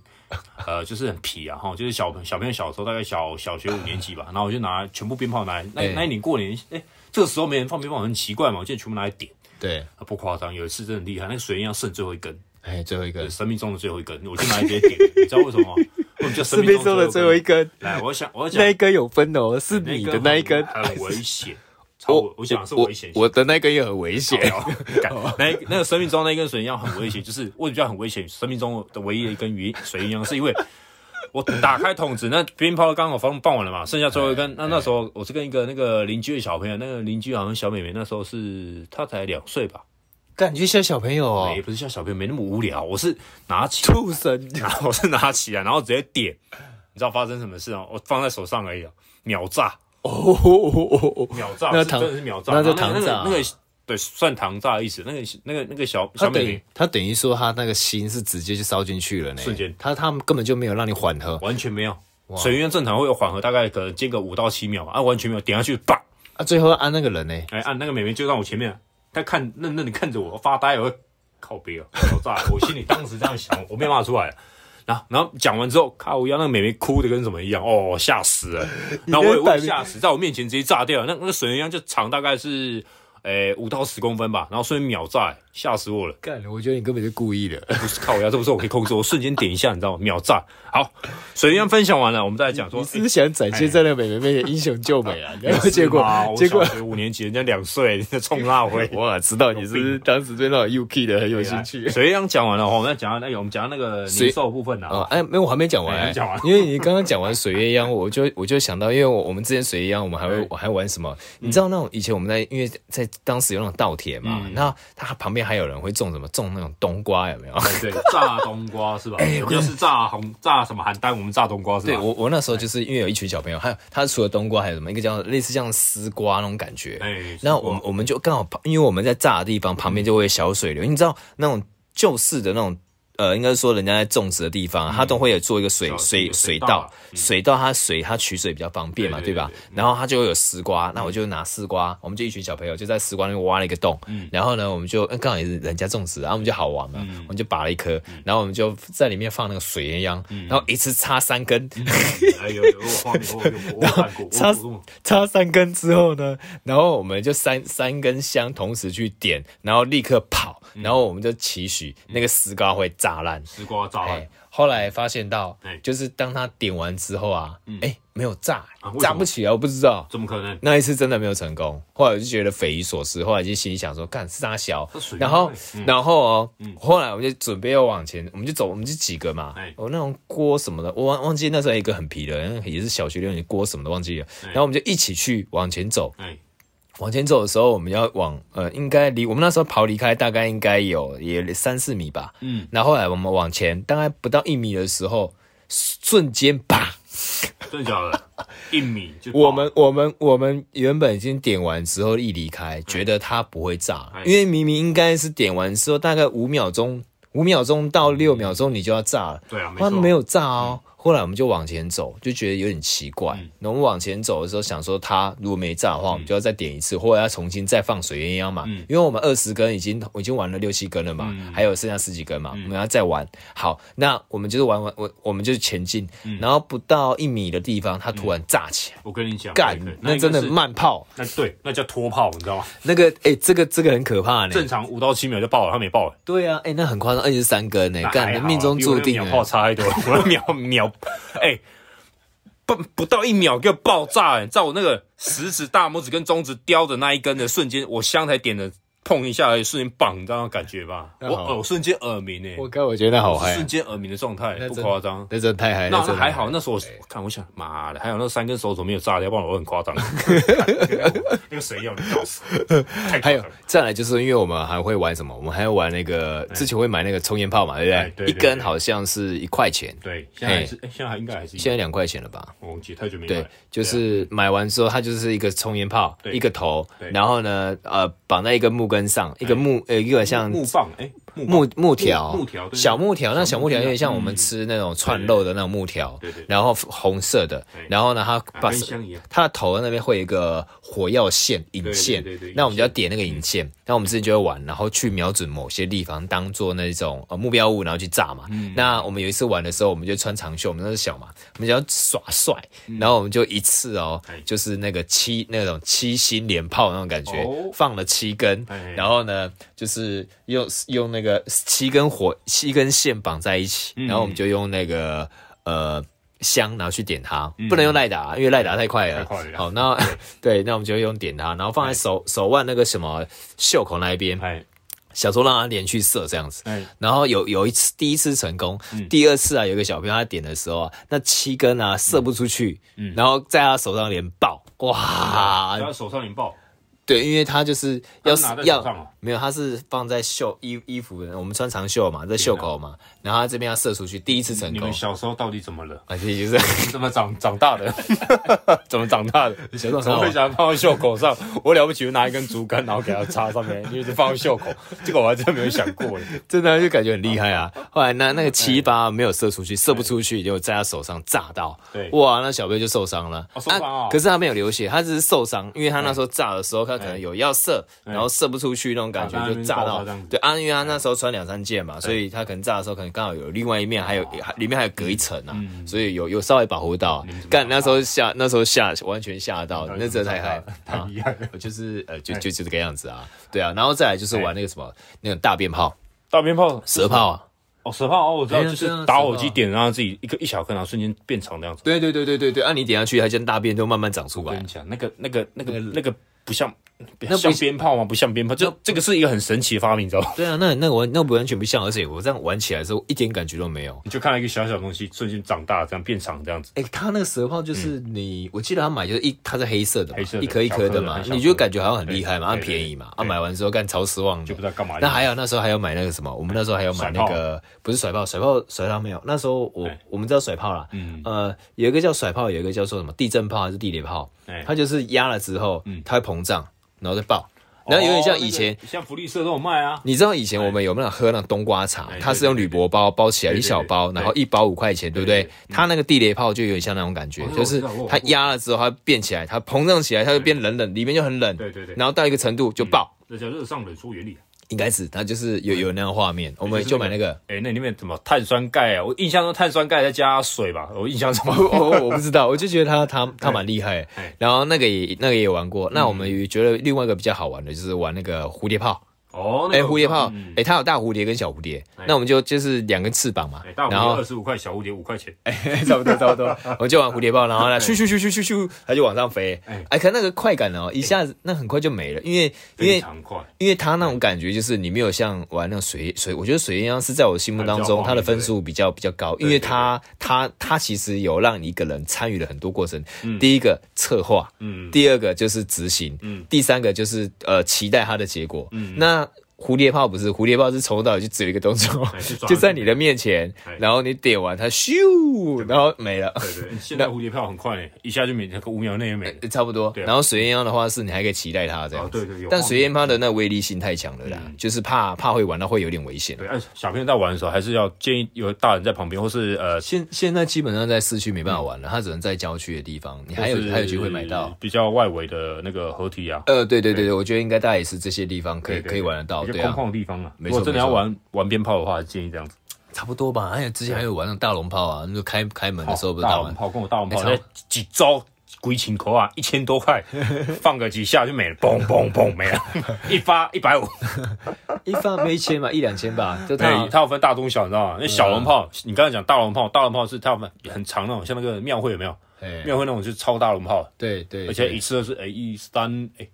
呃，就是很皮啊，哈，就是小小朋友小时候大概小小学五年级吧，然后我就拿全部鞭炮拿来，那那一年过年，哎，这个时候没人放鞭炮很奇怪嘛，我就全部拿来点。对，不夸张。有一次真的很厉害，那个水烟要剩最后一根，哎，最后一根，生命中的最后一根，我就拿来直接点。你知道为什么吗？我们叫生命中的最后一根。来，我想，我想，那一根有分哦，是你的那一根很危险。我我想是危险，我的那根也很危险。[LAUGHS] 那那个生命中那一根水银样很危险，就是为什么叫很危险？生命中的唯一的一根鱼水银样，是因为。我打开桶子，那鞭炮刚好放放完了嘛，剩下最后一根。那那时候我是跟一个那个邻居的小朋友，那个邻居好像小妹妹，那时候是她才两岁吧。感觉像小朋友哦，也不是像小朋友，没那么无聊。我是拿起畜生，然后我是拿起来，然后直接点。你知道发生什么事啊？我放在手上而已啊，秒炸哦，秒炸，那真的是秒炸，那就糖炸那个。对，算糖炸的意思。那个、那个、那个小小妹妹，她等于说她那个心是直接就烧进去了呢。瞬间，她他们根本就没有让你缓和，完全没有。水鸳鸯正常会有缓和，大概可能间个五到七秒吧啊，完全没有。点下去，啪！啊，最后按那个人呢？哎，按那个妹妹就在我前面，她看愣愣的看着我发呆，我会靠背啊，[LAUGHS] 秒炸！我心里当时这样想，我没办法出来。然后，然后讲完之后，靠，我要那个妹妹哭的跟什么一样，哦，吓死了。[LAUGHS] 然后我也我也吓死，在我面前直接炸掉了。那那个水鸳鸯就长大概是。诶，五到十公分吧，然后顺便秒炸，吓死我了！干，我觉得你根本是故意的，[LAUGHS] 不是靠我呀，这不是我可以控制，我瞬间点一下，你知道吗？秒炸！好，水鸳鸯分享完了，我们再来讲说，你是不是想展现在那个美眉面前英雄救美啊？[LAUGHS] 然后结果结果五年级人家两岁，人家冲那回，[LAUGHS] 我知道你是当时对那种 UK 的很有兴趣。水鸳鸯讲完了，我们再讲那个，我们讲那个年兽部分啊。哎，没有，我还没讲完，讲完，因为你刚刚讲完水鸳鸯，我就我就想到，因为我我们之前水鸳鸯，我们还会我还玩什么？你知道那种以前我们在因为在当时有那种稻田嘛，那它旁边还有人会种什么？种那种冬瓜有没有？对，[LAUGHS] 炸冬瓜是吧？哎，就是炸红炸什么邯郸，我们炸冬瓜是吧？对，我我那时候就是因为有一群小朋友，还有他除了冬瓜还有什么？一个叫类似像丝瓜那种感觉。哎，那我们我们就刚好，因为我们在炸的地方旁边就会有小水流，你知道那种旧式的那种。呃，应该说人家在种植的地方，它都会有做一个水水水稻，水稻它水它取水比较方便嘛，对吧？然后它就会有丝瓜，那我就拿丝瓜，我们就一群小朋友就在丝瓜那边挖了一个洞，然后呢，我们就刚好也是人家种植，然后我们就好玩嘛，我们就拔了一颗，然后我们就在里面放那个水鸳鸯，然后一次插三根，[LAUGHS] 然后插插三根之后呢，然后我们就三三根香同时去点，然后立刻跑。然后我们就期许那个丝瓜会炸烂，丝瓜炸烂。后来发现到，就是当他点完之后啊，哎，没有炸，炸不起来，我不知道，怎么可能？那一次真的没有成功。后来我就觉得匪夷所思，后来就心里想说，干是他小。然后，然后哦，后来我就准备要往前，我们就走，我们就几个嘛，我那种锅什么的，我忘忘记那时候一个很皮的，也是小学六年级锅什么的忘记了。然后我们就一起去往前走。往前走的时候，我们要往呃，应该离我们那时候跑离开大概应该有也三四米吧。嗯，然后后来我们往前大概不到一米的时候，瞬间啪，真的假的？一米就我们我们我们原本已经点完之后一离开，觉得它不会炸，因为明明应该是点完之后大概五秒钟，五秒钟到六秒钟你就要炸了。对啊，它没有炸哦。后来我们就往前走，就觉得有点奇怪。那、嗯、我们往前走的时候，想说它如果没炸的话，我们就要再点一次，或者要重新再放水鸳鸯嘛。嗯、因为我们二十根已经已经玩了六七根了嘛，嗯、还有剩下十几根嘛，嗯、我们要再玩。好，那我们就是玩玩，我我们就前进，嗯、然后不到一米的地方，它突然炸起来。我跟你讲，干，那真的慢炮，那对，那叫拖炮，你知道吗？那个，哎、欸，这个这个很可怕呢。正常五到七秒就爆了，它没爆。对啊，哎、欸，那很夸张，二十三根呢，干，命中注定。秒炮差太多，我秒秒 [LAUGHS] 哎、不不到一秒就爆炸了！在我那个食指、大拇指跟中指叼的那一根的瞬间，我香才点了。碰一下，瞬间棒，你知道那感觉吧？我耳瞬间耳鸣诶！我靠，我觉得好嗨，瞬间耳鸣的状态，不夸张，那真的太嗨。那还好，那时候我看，我想，妈的，还有那三根手指没有炸掉，不然我很夸张。[LAUGHS] 那个谁要你告死？还有再来就是因为我们还会玩什么？我们还要玩那个之前会买那个冲烟炮嘛，对不对？一根好像是一块钱。对，现在是，现在应该还是现在两块钱了吧？我忘记太久没买。对，就是买完之后，它就是一个冲烟炮，一个头，然后呢，呃，绑在一个木根上，一个木。木呃，一个像木棒，哎，木木条，木条，小木条，那小木条有点像我们吃那种串肉的那种木条，然后红色的，然后呢，它把它的头那边会有一个火药线引线，对对，那我们就要点那个引线，那我们自己就会玩，然后去瞄准某些地方当做那种呃目标物，然后去炸嘛。那我们有一次玩的时候，我们就穿长袖，我们那是小嘛，我们就要耍帅，然后我们就一次哦，就是那个七那种七星连炮那种感觉，放了七根，然后呢。就是用用那个七根火七根线绑在一起，然后我们就用那个呃香拿去点它，不能用赖打，因为赖打太快了。好，那 [LAUGHS] 对，那我们就用点它，然后放在手手腕那个什么袖口那一边，想说让他连续射这样子。然后有有一次第一次成功，第二次啊，有个小朋友他点的时候啊，那七根啊射不出去，然后在他手上连爆，哇，在他手上连爆。对，因为他就是要要没有，他是放在袖衣衣服的，我们穿长袖嘛，在袖口嘛，然后他这边要射出去，第一次成功。你们小时候到底怎么了？而且就是怎么长 [LAUGHS] 长大的？[LAUGHS] 怎么长大的？小时候 [LAUGHS] 怎么会想放在袖口上？我了不起，就拿一根竹竿，然后给它插上面，就是放在袖口。这个我还真没有想过，真的就感觉很厉害啊。后来那那个七八没有射出去，射不出去，就在他手上炸到，对，哇，那小贝就受伤了。受伤啊！可是他没有流血，他只是受伤，因为他那时候炸的时候，他可能有要射。然后射不出去那种感觉，就炸到。对，啊，因为他那时候穿两三件嘛，所以他可能炸的时候，可能刚好有另外一面，还有里面还有隔一层啊，所以有有稍微保护到。干那时候吓，那时候吓完全吓到，那真的太害，太厉害了。就是呃，就就就这个样子啊，对啊。然后再来就是玩那个什么，那种大鞭炮，大鞭炮，蛇炮啊。哦，蛇炮哦，我知道，就是打火机点，然后自己一个一小颗，然后瞬间变长那样子。对对对对对对，按你点下去，它像大便就慢慢长出来。我跟你讲，那个那个那个那个不像。那像鞭炮吗？不像鞭炮，就这个是一个很神奇的发明，你知道吗？对啊，那那我那不完全不像，而且我这样玩起来的时候一点感觉都没有。你就看到一个小小东西瞬间长大，这样变长这样子。哎，他那个蛇炮就是你，我记得他买就是一，它是黑色的，黑色一颗一颗的嘛，你就感觉好像很厉害嘛，很便宜嘛。啊，买完之后干超失望，就不知道干嘛。那还有那时候还要买那个什么？我们那时候还要买那个不是甩炮，甩炮甩炮没有。那时候我我们知道甩炮啦，嗯呃，有一个叫甩炮，有一个叫做什么地震炮还是地雷炮？它就是压了之后，它会膨胀，然后再爆。然后有点像以前，像福利社都有卖啊。你知道以前我们有没有喝那种冬瓜茶？它是用铝箔包包起来一小包，然后一包五块钱，对不对？它那个地雷炮就有点像那种感觉，就是它压了之后它变起来，它膨胀起来，它就变冷冷，里面就很冷。对对对。然后到一个程度就爆。这叫热胀冷缩原理。应该是，他就是有有那个画面，我们就买那个。哎，那里面怎么碳酸钙啊？我印象中碳酸钙再加水吧，我印象中我 [LAUGHS] 我不知道，我就觉得他他他蛮厉害。然后那个也那个也玩过，那我们觉得另外一个比较好玩的就是玩那个蝴蝶炮。哦，哎，蝴蝶炮，哎，它有大蝴蝶跟小蝴蝶，那我们就就是两根翅膀嘛，然后二十五块，小蝴蝶五块钱，哎，差不多差不多，[LAUGHS] 我们就玩蝴蝶炮，然后呢，咻咻咻咻咻咻，它就往上飞，哎，可那个快感哦，一下子那很快就没了，因为因为因为它那种感觉就是你没有像玩那种水水，我觉得水鸳鸯是在我心目当中它的分数比较比较高，因为它它它其实有让你一个人参与了很多过程，第一个策划，嗯，第二个就是执行，嗯，第三个就是呃期待它的结果，嗯，那。蝴蝶炮不是，蝴蝶炮是从头到尾就只有一个动作，[LAUGHS] 就在你的面前，然后你点完它咻，然后没了。对对，[LAUGHS] 现在蝴蝶炮很快，一下就没，那个五秒内也没，差不多。然后水烟枪的话是，你还可以期待它这样。对对，但水鸳鸯的那威力性太强了啦，就是怕怕会玩到会有点危险。对，小朋友在玩的时候还是要建议有大人在旁边，或是呃，现现在基本上在市区没办法玩了，他只能在郊区的地方，你还有还有机会买到。比较外围的那个合体啊。呃，对对对对，我觉得应该大概也是这些地方可以可以玩得到，空旷的地方啊。如果真的要玩玩鞭炮的话，建议这样子，差不多吧。还有之前还有玩那种大龙炮啊，那个开开门的时候不是大龙炮，跟我大龙炮，几招鬼情口啊，一千多块，[LAUGHS] 放个几下就没了，嘣嘣嘣没了，[LAUGHS] 一发一百五，一发没一千嘛，一两千吧。[LAUGHS] 对，它有分大中小，你知道吗？那小龙炮，你刚才讲大龙炮，大龙炮是它们很长那种，像那个庙会有没有？庙会那种就是超大龙炮，对对，而且一次都是哎一三哎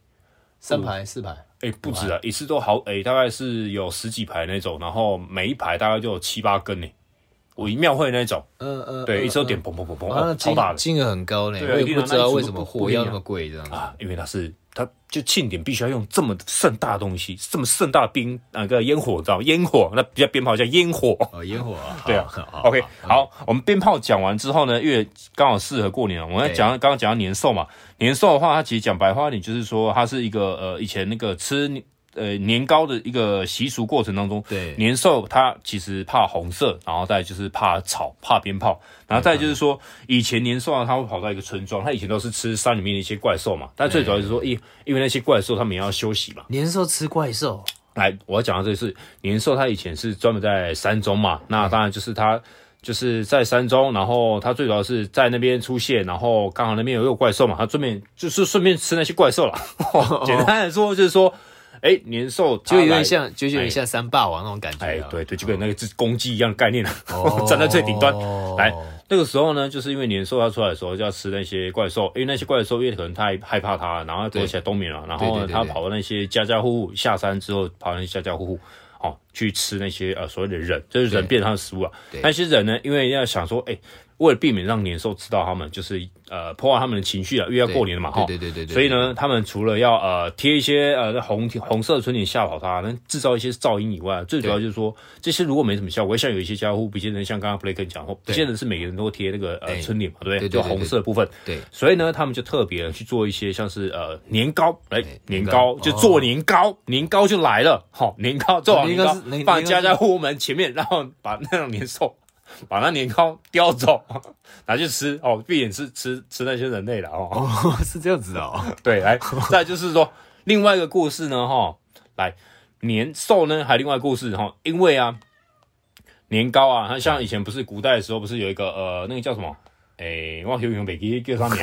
三排四排。哎，不止啊，一次都好哎，大概是有十几排那种，然后每一排大概就有七八根呢。我一庙会那种，嗯嗯，对，一次都点砰砰砰砰，超大的，金额很高嘞。我也不知道为什么货要那么贵这样啊，因为它是它就庆典必须要用这么盛大的东西，这么盛大的冰那个烟火，知道烟火，那比较鞭炮叫烟火。哦，烟火 [LAUGHS] 啊，对啊，OK，好，我们鞭炮讲完之后呢，因为刚好适合过年了，我们讲刚刚讲到年兽嘛，年兽的话，它其实讲白话点就是说，它是一个呃以前那个吃。呃，年糕的一个习俗过程当中，对年兽它其实怕红色，然后再就是怕草、怕鞭炮，然后再就是说，以前年兽啊，它会跑到一个村庄，它以前都是吃山里面的一些怪兽嘛，但最主要就是说，因因为那些怪兽他们也要休息嘛。年兽吃怪兽，来，我要讲的这个是年兽，它以前是专门在山中嘛，那当然就是它就是在山中，然后它最主要是在那边出现，然后刚好那边有一个怪兽嘛，它顺便就是顺便吃那些怪兽了。[LAUGHS] 简单来说就是说。哎、欸，年兽就有点像，就有点像三霸王那种感觉。哎，对对，就跟那个只公鸡一样的概念 [LAUGHS] 站在最顶端。来，那个时候呢，就是因为年兽它出来的时候就要吃那些怪兽，因为那些怪兽因为可能太害怕它，然后躲起来冬眠了，然后呢，它跑到那些家家户户下山之后，跑到那些家家户户，哦，去吃那些呃所谓的人，就是人变成它的食物啊。那些人呢，因为要想说，哎、欸。为了避免让年兽吃到他们，就是呃破坏他们的情绪啊，因为要过年了嘛，哈，对对对对，所以呢，他们除了要呃贴一些呃红红色的春联吓跑它，能制造一些噪音以外，最主要就是说这些如果没什么效果，像有一些家户，不见得像刚刚布雷克讲，不见得是每个人都贴那个呃春联嘛，对不对？就红色的部分，对，所以呢，他们就特别去做一些像是呃年糕，哎年糕。就做年糕，年糕就来了，好，年糕做好年糕放家家户户门前面，然后把那种年兽。把那年糕叼走，拿去吃哦，闭眼吃吃吃那些人类的哦，哦，是这样子的哦。对，来，再就是说另外一个故事呢，哈，来年兽呢还有另外故事哈，因为啊年糕啊，它像以前不是古代的时候不是有一个呃那个叫什么？[LAUGHS] 哎、欸，我游泳北极叫啥名，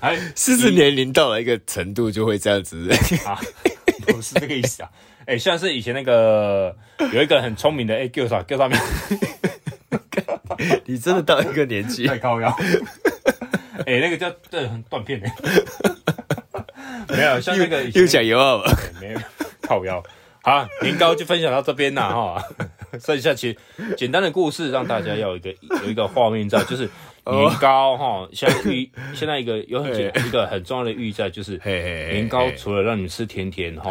哎，是不是年龄到了一个程度就会这样子？[LAUGHS] 啊，不是这个意思啊。哎、欸，像是以前那个有一个很聪明的，哎、欸，叫啥叫上面？[LAUGHS] 你真的到一个年纪太高腰。哎、欸，那个叫这很断片的，没有像那个又讲油啊，没有靠腰。好，年糕就分享到这边了哈。[LAUGHS] 剩下其实简单的故事，让大家要有一个有一个画面在，就是年糕哈。现在预 [LAUGHS] 现在一个有很一个很重要的寓意在，就是年糕除了让你们吃甜甜哈。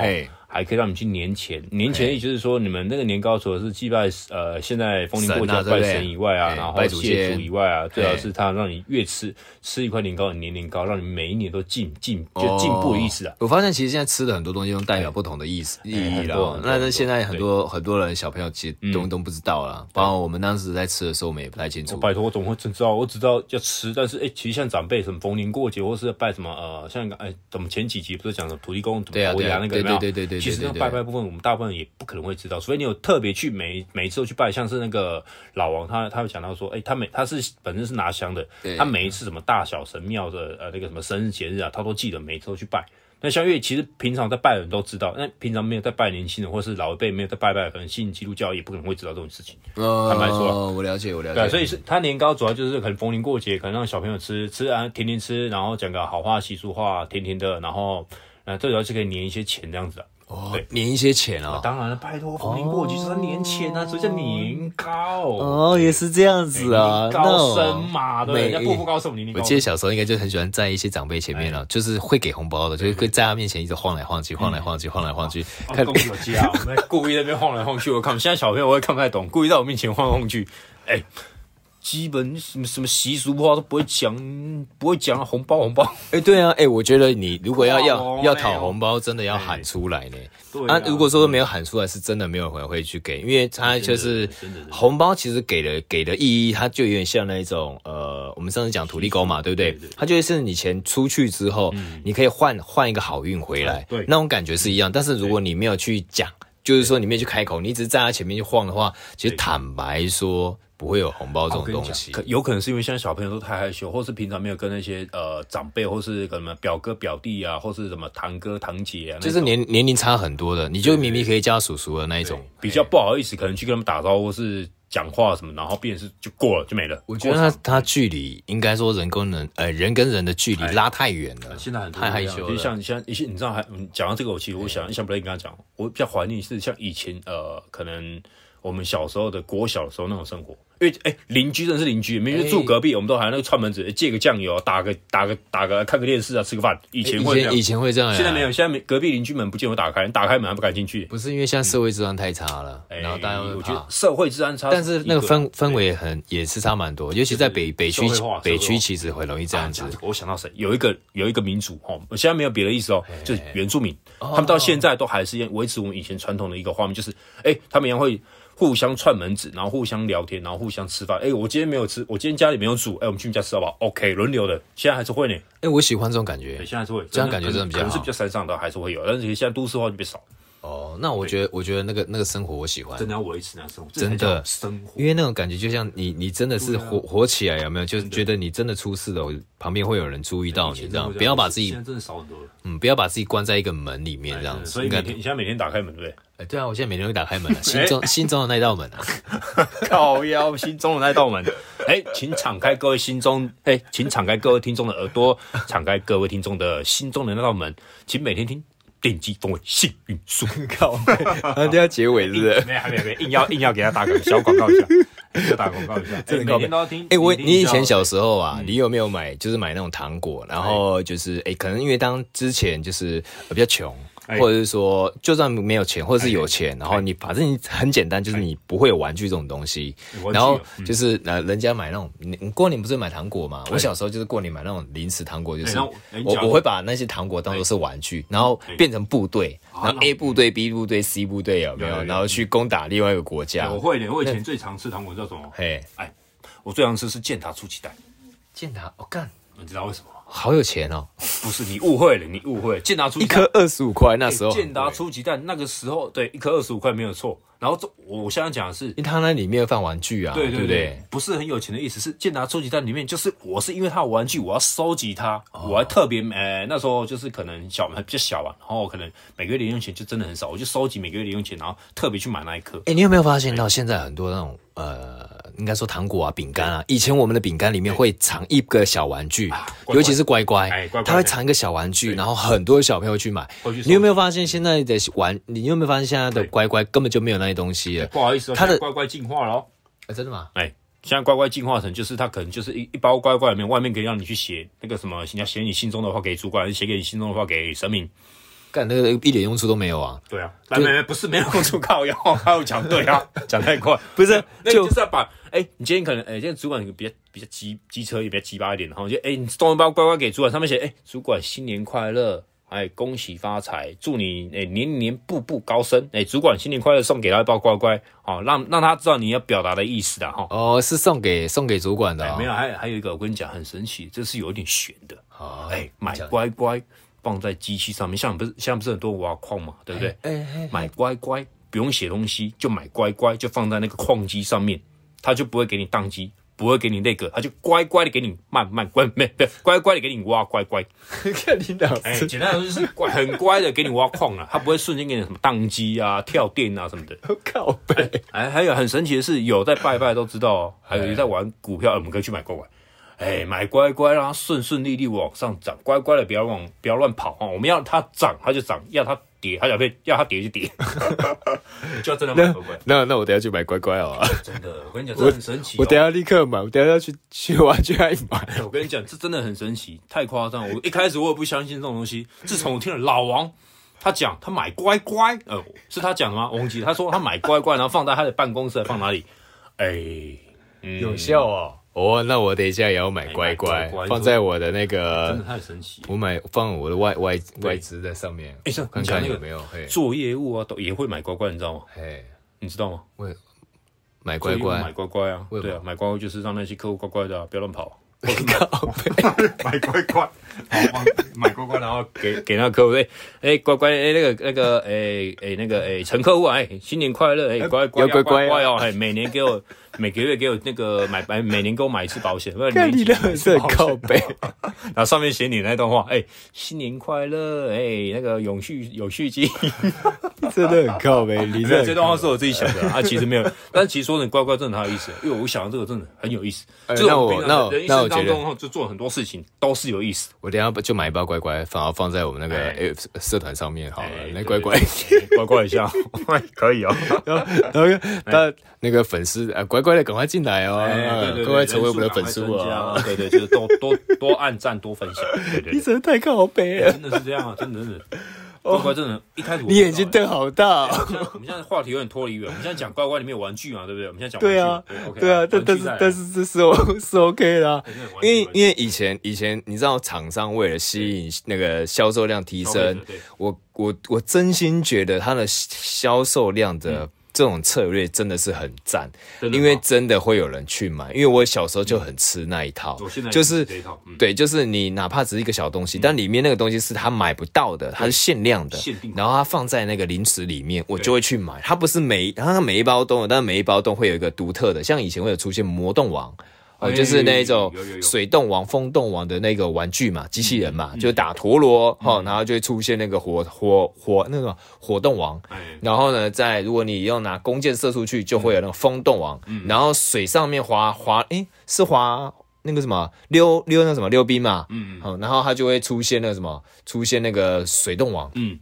还可以让你去年前，年前也就是说，你们那个年糕除了是祭拜呃，现在逢年过节拜神以外啊，然后谢祖以外啊，最好是他让你越吃吃一块年糕，年年高，让你每一年都进进就进步的意思啊。我发现其实现在吃的很多东西都代表不同的意思意义了。那那现在很多很多人小朋友其实都都不知道了，包括我们当时在吃的时候，我们也不太清楚。拜托，我怎么会真知道？我只知道要吃，但是哎，其实像长辈什么逢年过节，或是拜什么呃，像哎，怎么前几集不是讲什么土地公怎么头牙那个对？对对对对。其实那拜拜部分，我们大部分也不可能会知道，所以你有特别去每每一次都去拜，像是那个老王，他他会讲到说，哎、欸，他每他是本身是拿香的，他每一次什么大小神庙的呃那个什么生日节日啊，他都记得每一次都去拜。那像因为其实平常在拜的人都知道，那平常没有在拜年轻人或是老一辈没有在拜拜，可能信基督教也不可能会知道这种事情。呃、坦白说，我了解，我了解。对，所以是他年糕主要就是可能逢年过节，可能让小朋友吃吃啊，天天吃，然后讲个好话习俗话，甜甜的，然后呃最主要是可以年一些钱这样子的。哦，年一些钱哦。当然了，拜托，逢年过节就是年钱啊，所以叫年糕。哦，也是这样子啊，高升嘛，对，人家步步高升，年年高。我记得小时候应该就很喜欢在一些长辈前面了，就是会给红包的，就是会在他面前一直晃来晃去，晃来晃去，晃来晃去。看恭喜我家，我们故意在那边晃来晃去，我看现在小朋友我也看不太懂，故意在我面前晃来晃去，哎。基本什么什么习俗话都不会讲，不会讲红包红包。哎、欸，对啊，哎、欸，我觉得你如果要要要讨红包，真的要喊出来呢。啊，如果说没有喊出来，是真的没有人会去给，因为他就是红包，其实给的给的意义，它就有点像那种呃，我们上次讲土地公嘛，对不对？它就是你钱出去之后，你可以换换一个好运回来，对，那种感觉是一样。但是如果你没有去讲，就是说你没有去开口，你一直站在他前面去晃的话，其实坦白说。不会有红包这种东西，可有可能是因为现在小朋友都太害羞，或是平常没有跟那些呃长辈，或是什么表哥表弟啊，或是什么堂哥堂姐啊，就是年年龄差很多的，你就明明可以叫叔叔的那一种，比较不好意思，可能去跟他们打招呼，或是讲话什么，然后变是就过了就没了。我觉得他他距离应该说人跟人呃人跟人的距离拉太远了，现在很太害羞。就像像一些你知道还讲到这个，我其实我想想不来，你跟他讲，我比较怀念是像以前呃可能。我们小时候的国小的时候那种生活，因为哎邻居真的是邻居，明明住隔壁，我们都还有那个串门子，借个酱油，打个打个打个看个电视啊，吃个饭。以前会这样，以前会这样，现在没有，现在隔壁邻居门不见我打开，打开门还不敢进去。不是因为现在社会治安太差了，然后大家我觉得社会治安差，但是那个氛氛围很也是差蛮多，尤其在北北区，北区其实很容易这样子。我想到谁？有一个有一个民族哦，我现在没有别的意思哦，就是原住民，他们到现在都还是要维持我们以前传统的一个画面，就是哎，他们一样会。互相串门子，然后互相聊天，然后互相吃饭。哎，我今天没有吃，我今天家里没有煮。哎，我们去你家吃好不好？OK，轮流的，现在还是会呢。哎，我喜欢这种感觉。现在还是会，这样感觉真的比较好。可能是比较山上的还是会有，但是现在都市化就变少。哦，那我觉得，我觉得那个那个生活我喜欢，真的要维持那生活，真的生活，因为那种感觉就像你，你真的是活活起来，有没有？就是觉得你真的出事了，旁边会有人注意到你，这样不要把自己，现在真的少很多了。嗯，不要把自己关在一个门里面这样子。所以每天，你现在每天打开门，对不对？哎，对啊，我现在每天会打开门，[LAUGHS] 心中心中的那道门啊，[LAUGHS] 靠腰心中的那道门。[LAUGHS] 哎，请敞开各位心中，哎，请敞开各位听众的耳朵，敞开各位听众的心中的那道门，请每天听。电击风味幸运树，靠！那就要结尾是不是？没还没没，硬要硬要给他打个小广告一下，要打广告一下。这个每天都要听。哎，我你以前小时候啊，你有没有买？就是买那种糖果，然后就是哎，可能因为当之前就是比较穷。或者是说，就算没有钱，或者是有钱，然后你反正你很简单，就是你不会有玩具这种东西。然后就是呃，人家买那种，你过年不是买糖果吗？我小时候就是过年买那种零食糖果，就是我我会把那些糖果当做是玩具，然后变成部队，然后 A 部队、B 部队、C 部队有没有？然后去攻打另外一个国家。我会的，我以前最常吃糖果叫什么？嘿，哎，我最常吃是健达出奇蛋。健达，我干，你知道为什么？好有钱哦！不是你误会了，你误会了。健达出一颗二十五块，那时候健达出奇蛋那个时候对一颗二十五块没有错。然后这我现在讲的是，因为他那里面放玩具啊，对对对，不是很有钱的意思。是健达出奇蛋里面就是我是因为他有玩具，我要收集它，我还特别呃那时候就是可能小还比较小啊，然后可能每个月零用钱就真的很少，我就收集每个月零用钱，然后特别去买那一颗。哎，你有没有发现到现在很多那种呃？应该说糖果啊、饼干啊，以前我们的饼干里面会藏一个小玩具，尤其是乖乖，它会藏一个小玩具，然后很多小朋友去买。你有没有发现现在的玩？你有没有发现现在的乖乖根本就没有那些东西了？不好意思，它的乖乖进化了。哎，真的吗？哎，现在乖乖进化成就是它可能就是一一包乖乖里面，外面可以让你去写那个什么，你要写你心中的话给主管，写给你心中的话给神明。干那个一点用处都没有啊！对啊，没没不是没有用处，靠腰，[LAUGHS] 还有讲对啊，[LAUGHS] 讲太快，不是，那就是要把哎，你今天可能哎，今天主管比较比较机机车也比较鸡巴一点，然后就哎，你送一包乖乖给主管，上面写哎，主管新年快乐，哎，恭喜发财，祝你哎年年步步高升，哎，主管新年快乐，送给他一包乖乖，好，让让他知道你要表达的意思的哈。哦，是送给送给主管的，没有，还还有一个我跟你讲很神奇，这是有一点悬的，哎，买乖乖。放在机器上面，像不是现在不是很多挖矿嘛，对不对？哎哎，买乖乖不用写东西，就买乖乖，就放在那个矿机上面，他就不会给你宕机，不会给你那个，他就乖乖的给你慢慢乖，没不乖乖的给你挖乖乖。看你老师，哎，简单来说就是乖，很乖的给你挖矿啊，他不会瞬间给你什么宕机啊、跳电啊什么的。[LAUGHS] 靠背，哎，还有很神奇的是，有在拜拜都知道哦，还有在玩股票，我们可以去买乖乖。哎，买乖乖，让它顺顺利利往上涨，乖乖的不要往不要乱跑啊！我们要它涨，它就涨；要它叠，他小朋友要它跌就跌，[LAUGHS] 就要真的买乖乖。那那我等下去买乖乖哦。真的，我跟你讲，这很神奇。我等下立刻买，我等下要去去玩具爱买。我跟你讲，这真的很神奇，太夸张。我一开始我也不相信这种东西，自从我听了老王他讲他买乖乖，呃，是他讲的吗？我忘记他说他买乖乖，然后放在他的办公室，放哪里？哎，有效哦。哦，那我等一下也要买乖乖，放在我的那个，真的太神奇。我买放我的外外外资在上面，哎，像看看有没有。做业务啊，都也会买乖乖，你知道吗？嘿，你知道吗？会买乖乖，买乖乖啊，对啊，买乖乖就是让那些客户乖乖的，不要乱跑。我 [LAUGHS] 靠，买乖乖，买乖乖，然后给 [LAUGHS] 给那个客户，哎，乖乖，哎，那个那个，哎哎，那个哎，陈客户啊，哎，新年快乐，哎，乖乖乖乖哦，哎，每年给我。每个月给我那个买买，每年给我买一次保险，[LAUGHS] 不然你的很靠背。[LAUGHS] 然后上面写你那段话，哎，新年快乐，哎，那个永续有续金，[LAUGHS] 真的很靠背。你这这段话是我自己想的，啊，其实没有，但是其实说的乖乖真的很有意思，因为我想到这个真的很有意思。那我那我那我觉得就做很多事情都是有意思。我等下就买一包乖乖，反而放在我们那个社团上面好了。那乖乖乖乖一下，可以哦。然后然后那那个粉丝啊乖。乖的，赶快进来哦！乖乖成为我们的粉丝啊！对对，就是多多多按赞，多分享。[LAUGHS] 对对，你真的太靠北了，真的是这样啊！真的真的乖乖，真的，一开始你眼睛瞪好大。我们现在话题有点脱离远，我们现在讲乖乖里面有玩具嘛，对不对？我们现在讲对啊，对啊，但但是但是这是 O [LAUGHS] 是 OK 的，因为因为以前以前你知道，厂商为了吸引那个销售量提升，我我我真心觉得它的销售量的。这种策略真的是很赞，因为真的会有人去买。因为我小时候就很吃那一套，就是对，就是你哪怕只是一个小东西，但里面那个东西是他买不到的，它是限量的，然后它放在那个零食里面，我就会去买。它不是每，它每一包都有，但每一包都会有一个独特的，像以前会有出现魔动王。哦，就是那一种水动王、风动王的那个玩具嘛，机器人嘛，就打陀螺哈，然后就会出现那个火火火那个火动王。然后呢，在如果你用拿弓箭射出去，就会有那个风动王。然后水上面滑滑，诶，是滑那个什么溜溜那什么溜冰嘛。嗯嗯。然后它就会出现那个什么，出现那个水动王。嗯。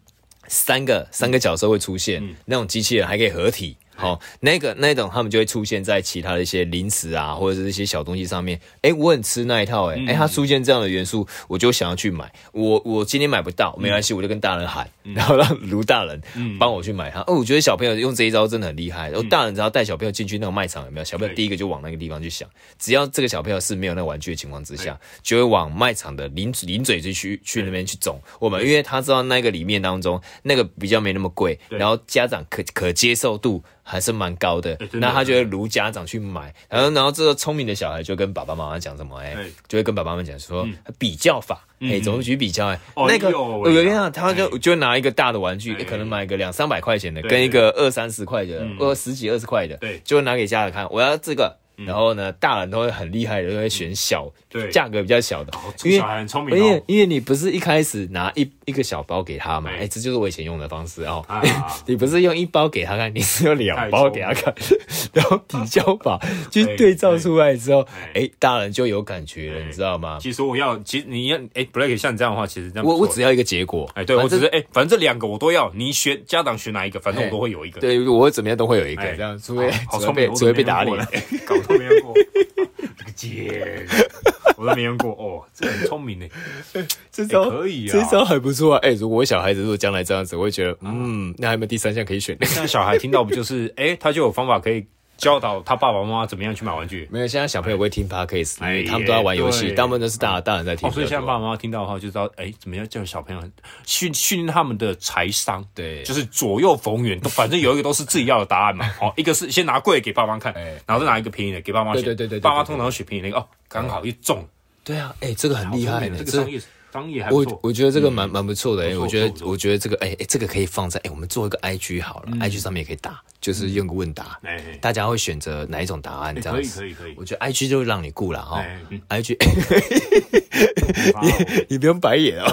三个三个角色会出现，那种机器人还可以合体。好，那个那种他们就会出现在其他的一些零食啊，或者是一些小东西上面。哎、欸，我很吃那一套、欸，哎、嗯，哎、欸，它出现这样的元素，我就想要去买。我我今天买不到，没关系，我就跟大人喊，嗯、然后让卢大人帮我去买它。哦、嗯，我觉得小朋友用这一招真的很厉害。然后大人只要带小朋友进去那个卖场，有没有？小朋友第一个就往那个地方去想，只要这个小朋友是没有那个玩具的情况之下，就会往卖场的零零嘴去去去那边去走。我们因为他知道那个里面当中那个比较没那么贵，然后家长可可接受度。还是蛮高的，那他就会如家长去买，然后然后这个聪明的小孩就跟爸爸妈妈讲什么，哎，就会跟爸爸妈妈讲说比较法，哎，怎么去比较？哎，那个有一样，他就就拿一个大的玩具，可能买个两三百块钱的，跟一个二三十块的，二十几二十块的，对。就拿给家长看，我要这个。然后呢，大人都会很厉害的，都会选小，对，价格比较小的，因为很聪明，因为因为你不是一开始拿一一个小包给他嘛，哎，这就是我以前用的方式哦。[LAUGHS] 你不是用一包给他看，你是用两包给他看，[LAUGHS] 然后比较法就 [LAUGHS] 对照出来之后，哎，大人就有感觉了，你知道吗？其实我要，其实你要，哎，Black 像你这样的话，其实这样，我我只要一个结果，哎，对我只是，哎，反正这两个我都要，你选家长选哪一个，反正我都会有一个，对我怎么样都会有一个，这样，除非除非被除非被打脸。都没用过，[LAUGHS] 这个姐，我都没用过哦，这很聪明呢，[LAUGHS] 这招可以啊，这招还不错啊。哎，如果我小孩子如果将来这样子，我会觉得，嗯，那还有没有第三项可以选？那小孩听到不就是，[LAUGHS] 哎，他就有方法可以。教导他爸爸妈妈怎么样去买玩具？没有，现在小朋友不会听 Podcast，因为他们都在玩游戏，大部分都是大大人在听。所以现在爸爸妈妈听到的话，就知道哎，怎么样叫小朋友训训练他们的财商？对，就是左右逢源，反正有一个都是自己要的答案嘛。好，[LAUGHS] 一个是先拿贵给爸妈看，然后再拿一个便宜的给爸妈选。对对对，爸妈通常选便宜那个哦，刚好一中。对啊，哎，这个很厉害，这个商业商业还不错。我我觉得这个蛮蛮不错的，哎，我觉得我觉得这个哎哎，这个可以放在哎，我们做一个 IG 好了，IG 上面也可以打。就是用个问答，大家会选择哪一种答案？这样子可以可以可以。我觉得 I G 就让你顾了哈，I G，[LAUGHS] 你你不用白眼哦。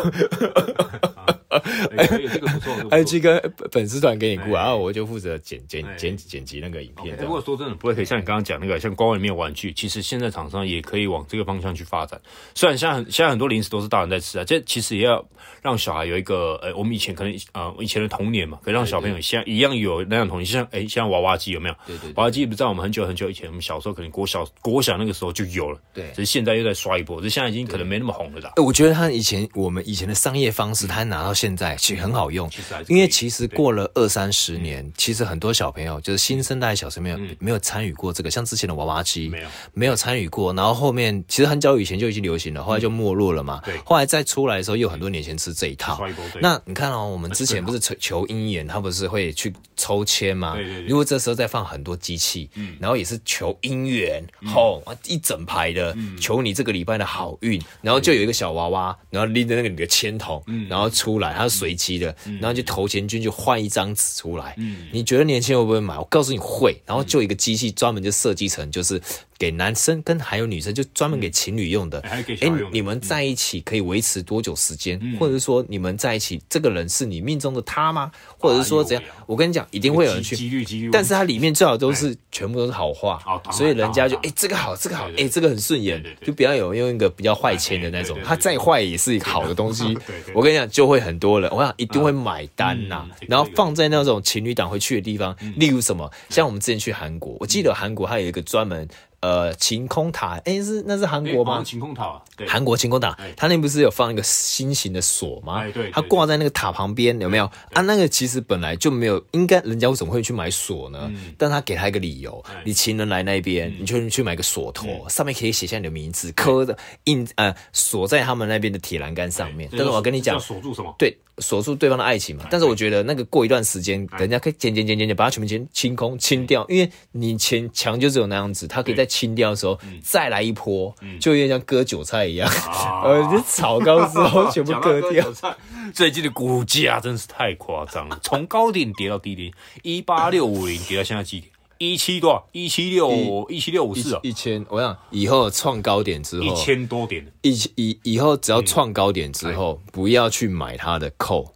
[LAUGHS] 哎，这个不错，[LAUGHS] IG 跟粉丝团给你顾，然后我就负责剪剪剪剪辑那个影片。如果说真的不会，可以像你刚刚讲那个，像官网里面有玩具，其实现在厂商也可以往这个方向去发展。虽然现在现在很多零食都是大人在吃啊，这其实也要让小孩有一个，呃，我们以前可能呃以前的童年嘛，可以让小朋友像一样有那样童年，像哎像娃娃机有没有？对对，娃娃机不在我们很久很久以前，我们小时候可能国小国小那个时候就有了，对，只是现在又在刷一波，这现在已经可能没那么红了啦。我觉得他以前我们以前的商业方式，他拿到现在其实很好用，因为其实过了二三十年，其实很多小朋友就是新生代小朋友没有参与过这个，像之前的娃娃机没有。没有参与过，然后后面其实很久以前就已经流行了，后来就没落了嘛。对，后来再出来的时候，又很多年前吃这一套。那你看哦，我们之前不是求求姻缘，他不是会去抽签吗？如果这时候再放很多机器，嗯，然后也是求姻缘，吼，一整排的求你这个礼拜的好运，然后就有一个小娃娃，然后拎着那个你的签筒，然后出来，它是随机的，然后就投钱进去换一张纸出来。你觉得年轻人会不会买？我告诉你会，然后就一个机器专门就设计成就是。给男生跟还有女生，就专门给情侣用的。哎、欸，你们在一起可以维持多久时间？嗯、或者是说你们在一起，这个人是你命中的他吗？或者是说怎样？我跟你讲，一定会有人去。几率几率。但是它里面最好都是全部都是好话，所以人家就哎这个好，这个好，哎这个很顺眼，就不要有用一个比较坏签的那种，他再坏也是一个好的东西。[LAUGHS] 我跟你讲，就会很多人，我想一定会买单呐。然后放在那种情侣档会去的地方，例如什么，像我们之前去韩国，我记得韩国还有一个专门。呃，晴空塔，哎、欸，是那是韩国吗？晴空塔，对，韩国晴空塔，它那不是有放一个心形的锁吗？哎，对，它挂在那个塔旁边，有没有？啊，那个其实本来就没有，应该人家为什么会去买锁呢？嗯、但他给他一个理由，你情人来那边，你就去买个锁头，嗯、上面可以写下你的名字，刻的印呃锁在他们那边的铁栏杆上面。但是我跟你讲，锁住什么？对。锁住对方的爱情嘛，但是我觉得那个过一段时间，人家可以剪剪剪剪剪，把它全部清清空清掉，因为你前墙就只有那样子，它可以在清掉的时候再来一波，就有点像割韭菜一样，[LAUGHS] 呃，就炒高之后全部割掉。[LAUGHS] 最近的股价真是太夸张了，[LAUGHS] 从高点跌到低点，一八六五零跌到现在几点？一七多少？一七六一七六五四啊！一千，我想以后创高点之后，一千多点。一以以后只要创高点之后，不要去买它的 call，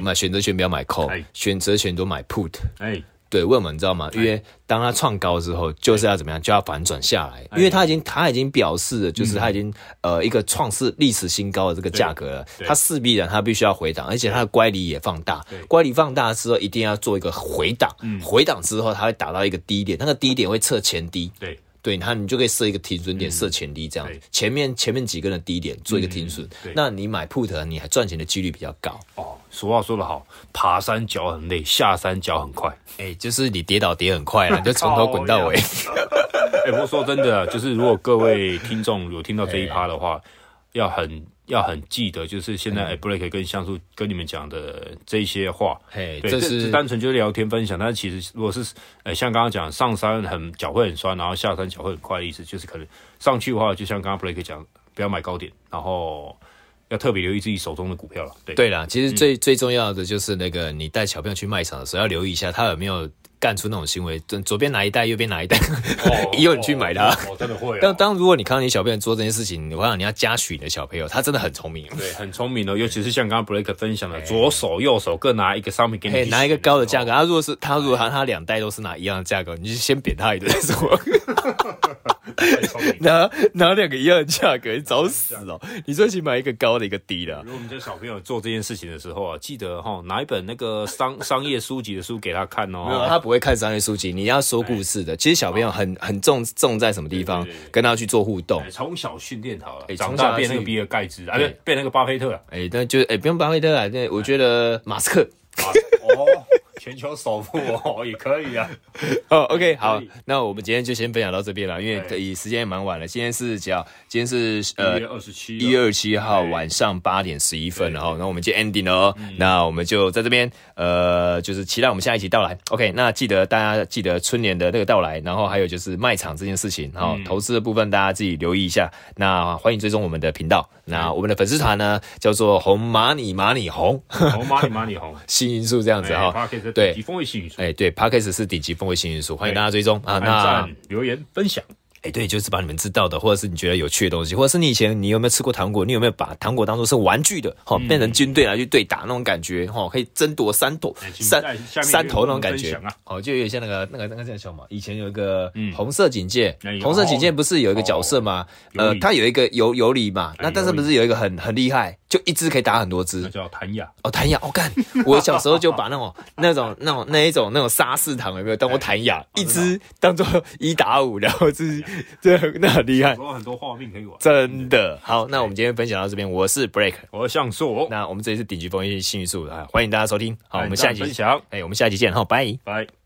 买选择权不要买 call，选择权都买 put。哎。对，为什么你知道吗？因为当它创高之后，就是要怎么样，就要反转下来，因为它已经它已经表示了，就是它已经呃一个创世历史新高的这个价格了，它势必然它必须要回档，而且它的乖离也放大，乖离放大之后一定要做一个回档，回档之后它会打到一个低点，那个低点会测前低，对。对，它你就可以设一个停损点，设前低这样，前面前面几个的低点做一个停损，那你买 put 你还赚钱的几率比较高。哦，俗话说得好，爬山脚很累，下山脚很快。[LAUGHS] 哎，就是你跌倒跌很快了，你 [LAUGHS] 就从头滚到尾。哎，不过说真的，[LAUGHS] 就是如果各位听众有听到这一趴的话，要很。要很记得，就是现在 Blake 跟像素跟你们讲的这些话，嘿，对，这是单纯就是聊天分享。但是其实如果是呃像刚刚讲上山很脚会很酸，然后下山脚会很快的意思，就是可能上去的话，就像刚刚 Blake 讲，不要买高点，然后要特别留意自己手中的股票了。对，对啦，其实最、嗯、最重要的就是那个你带小朋友去卖场的时候，要留意一下他有没有。干出那种行为，左边拿一袋，右边拿一袋，以后你去买它，真的会。但当如果你看到你小朋友做这件事情，我想你要嘉许你的小朋友，他真的很聪明，对，很聪明哦。尤其是像刚刚 Blake 分享的，左手右手各拿一个商品给你，拿一个高的价格。他如果是他如果他他两袋都是拿一样的价格，你就先扁他一顿说。[LAUGHS] [LAUGHS] 拿拿两个一样的价格，你找死哦！你最起买一个高的，一个低的。如果我们家小朋友做这件事情的时候啊，记得哈拿一本那个 [LAUGHS] 商商业书籍的书给他看哦。他不会看商业书籍，你要说故事的。其实小朋友很很重重在什么地方，跟他去做互动。从小训练好了，长大变那个比尔盖茨，啊，对，变那个巴菲特。哎，但就哎不用巴菲特啊，对，我觉得马斯克。全球首富哦，也可以啊。[LAUGHS] 哦，OK，好，那我们今天就先分享到这边了，因为以时间也蛮晚了。今天是几号？今天是呃一月二十七，一月二十七号晚上八点十一分，然后，那我们就 ending 了哦。那我们就在这边，呃，就是期待我们下一期到来。OK，那记得大家记得春联的那个到来，然后还有就是卖场这件事情，然后投资的部分大家自己留意一下。那欢迎追踪我们的频道。那我们的粉丝团呢，叫做红马你马你红，红马你马你红，新因素这样子哈。对，顶级风味幸运数，哎，对 Podcast 是顶级风味幸运数，欢迎大家追踪啊。那留言分享，哎，对，就是把你们知道的，或者是你觉得有趣的东西，或者是你以前你有没有吃过糖果？你有没有把糖果当做是玩具的？哈，变成军队来去对打那种感觉，哈，可以争夺三朵三三头那种感觉，哦，就有点像那个那个那个叫什么？以前有一个红色警戒，红色警戒不是有一个角色吗？呃，他有一个尤尤里嘛，那但是不是有一个很很厉害，就一只可以打很多只，叫弹雅哦，弹雅，我干，[LAUGHS] 我小时候就把那种那种那种那一种那种沙士糖有没有当过弹雅，一只当做 [LAUGHS] 一打五，然后是。[LAUGHS] 这那很厉害，有很多画面可以玩，真的好。那我们今天分享到这边，我是 Break，我是像素。那我们这里是顶级风云幸运树啊，欢迎大家收听。好，我们下集分享，哎，我们下集见，好，拜拜。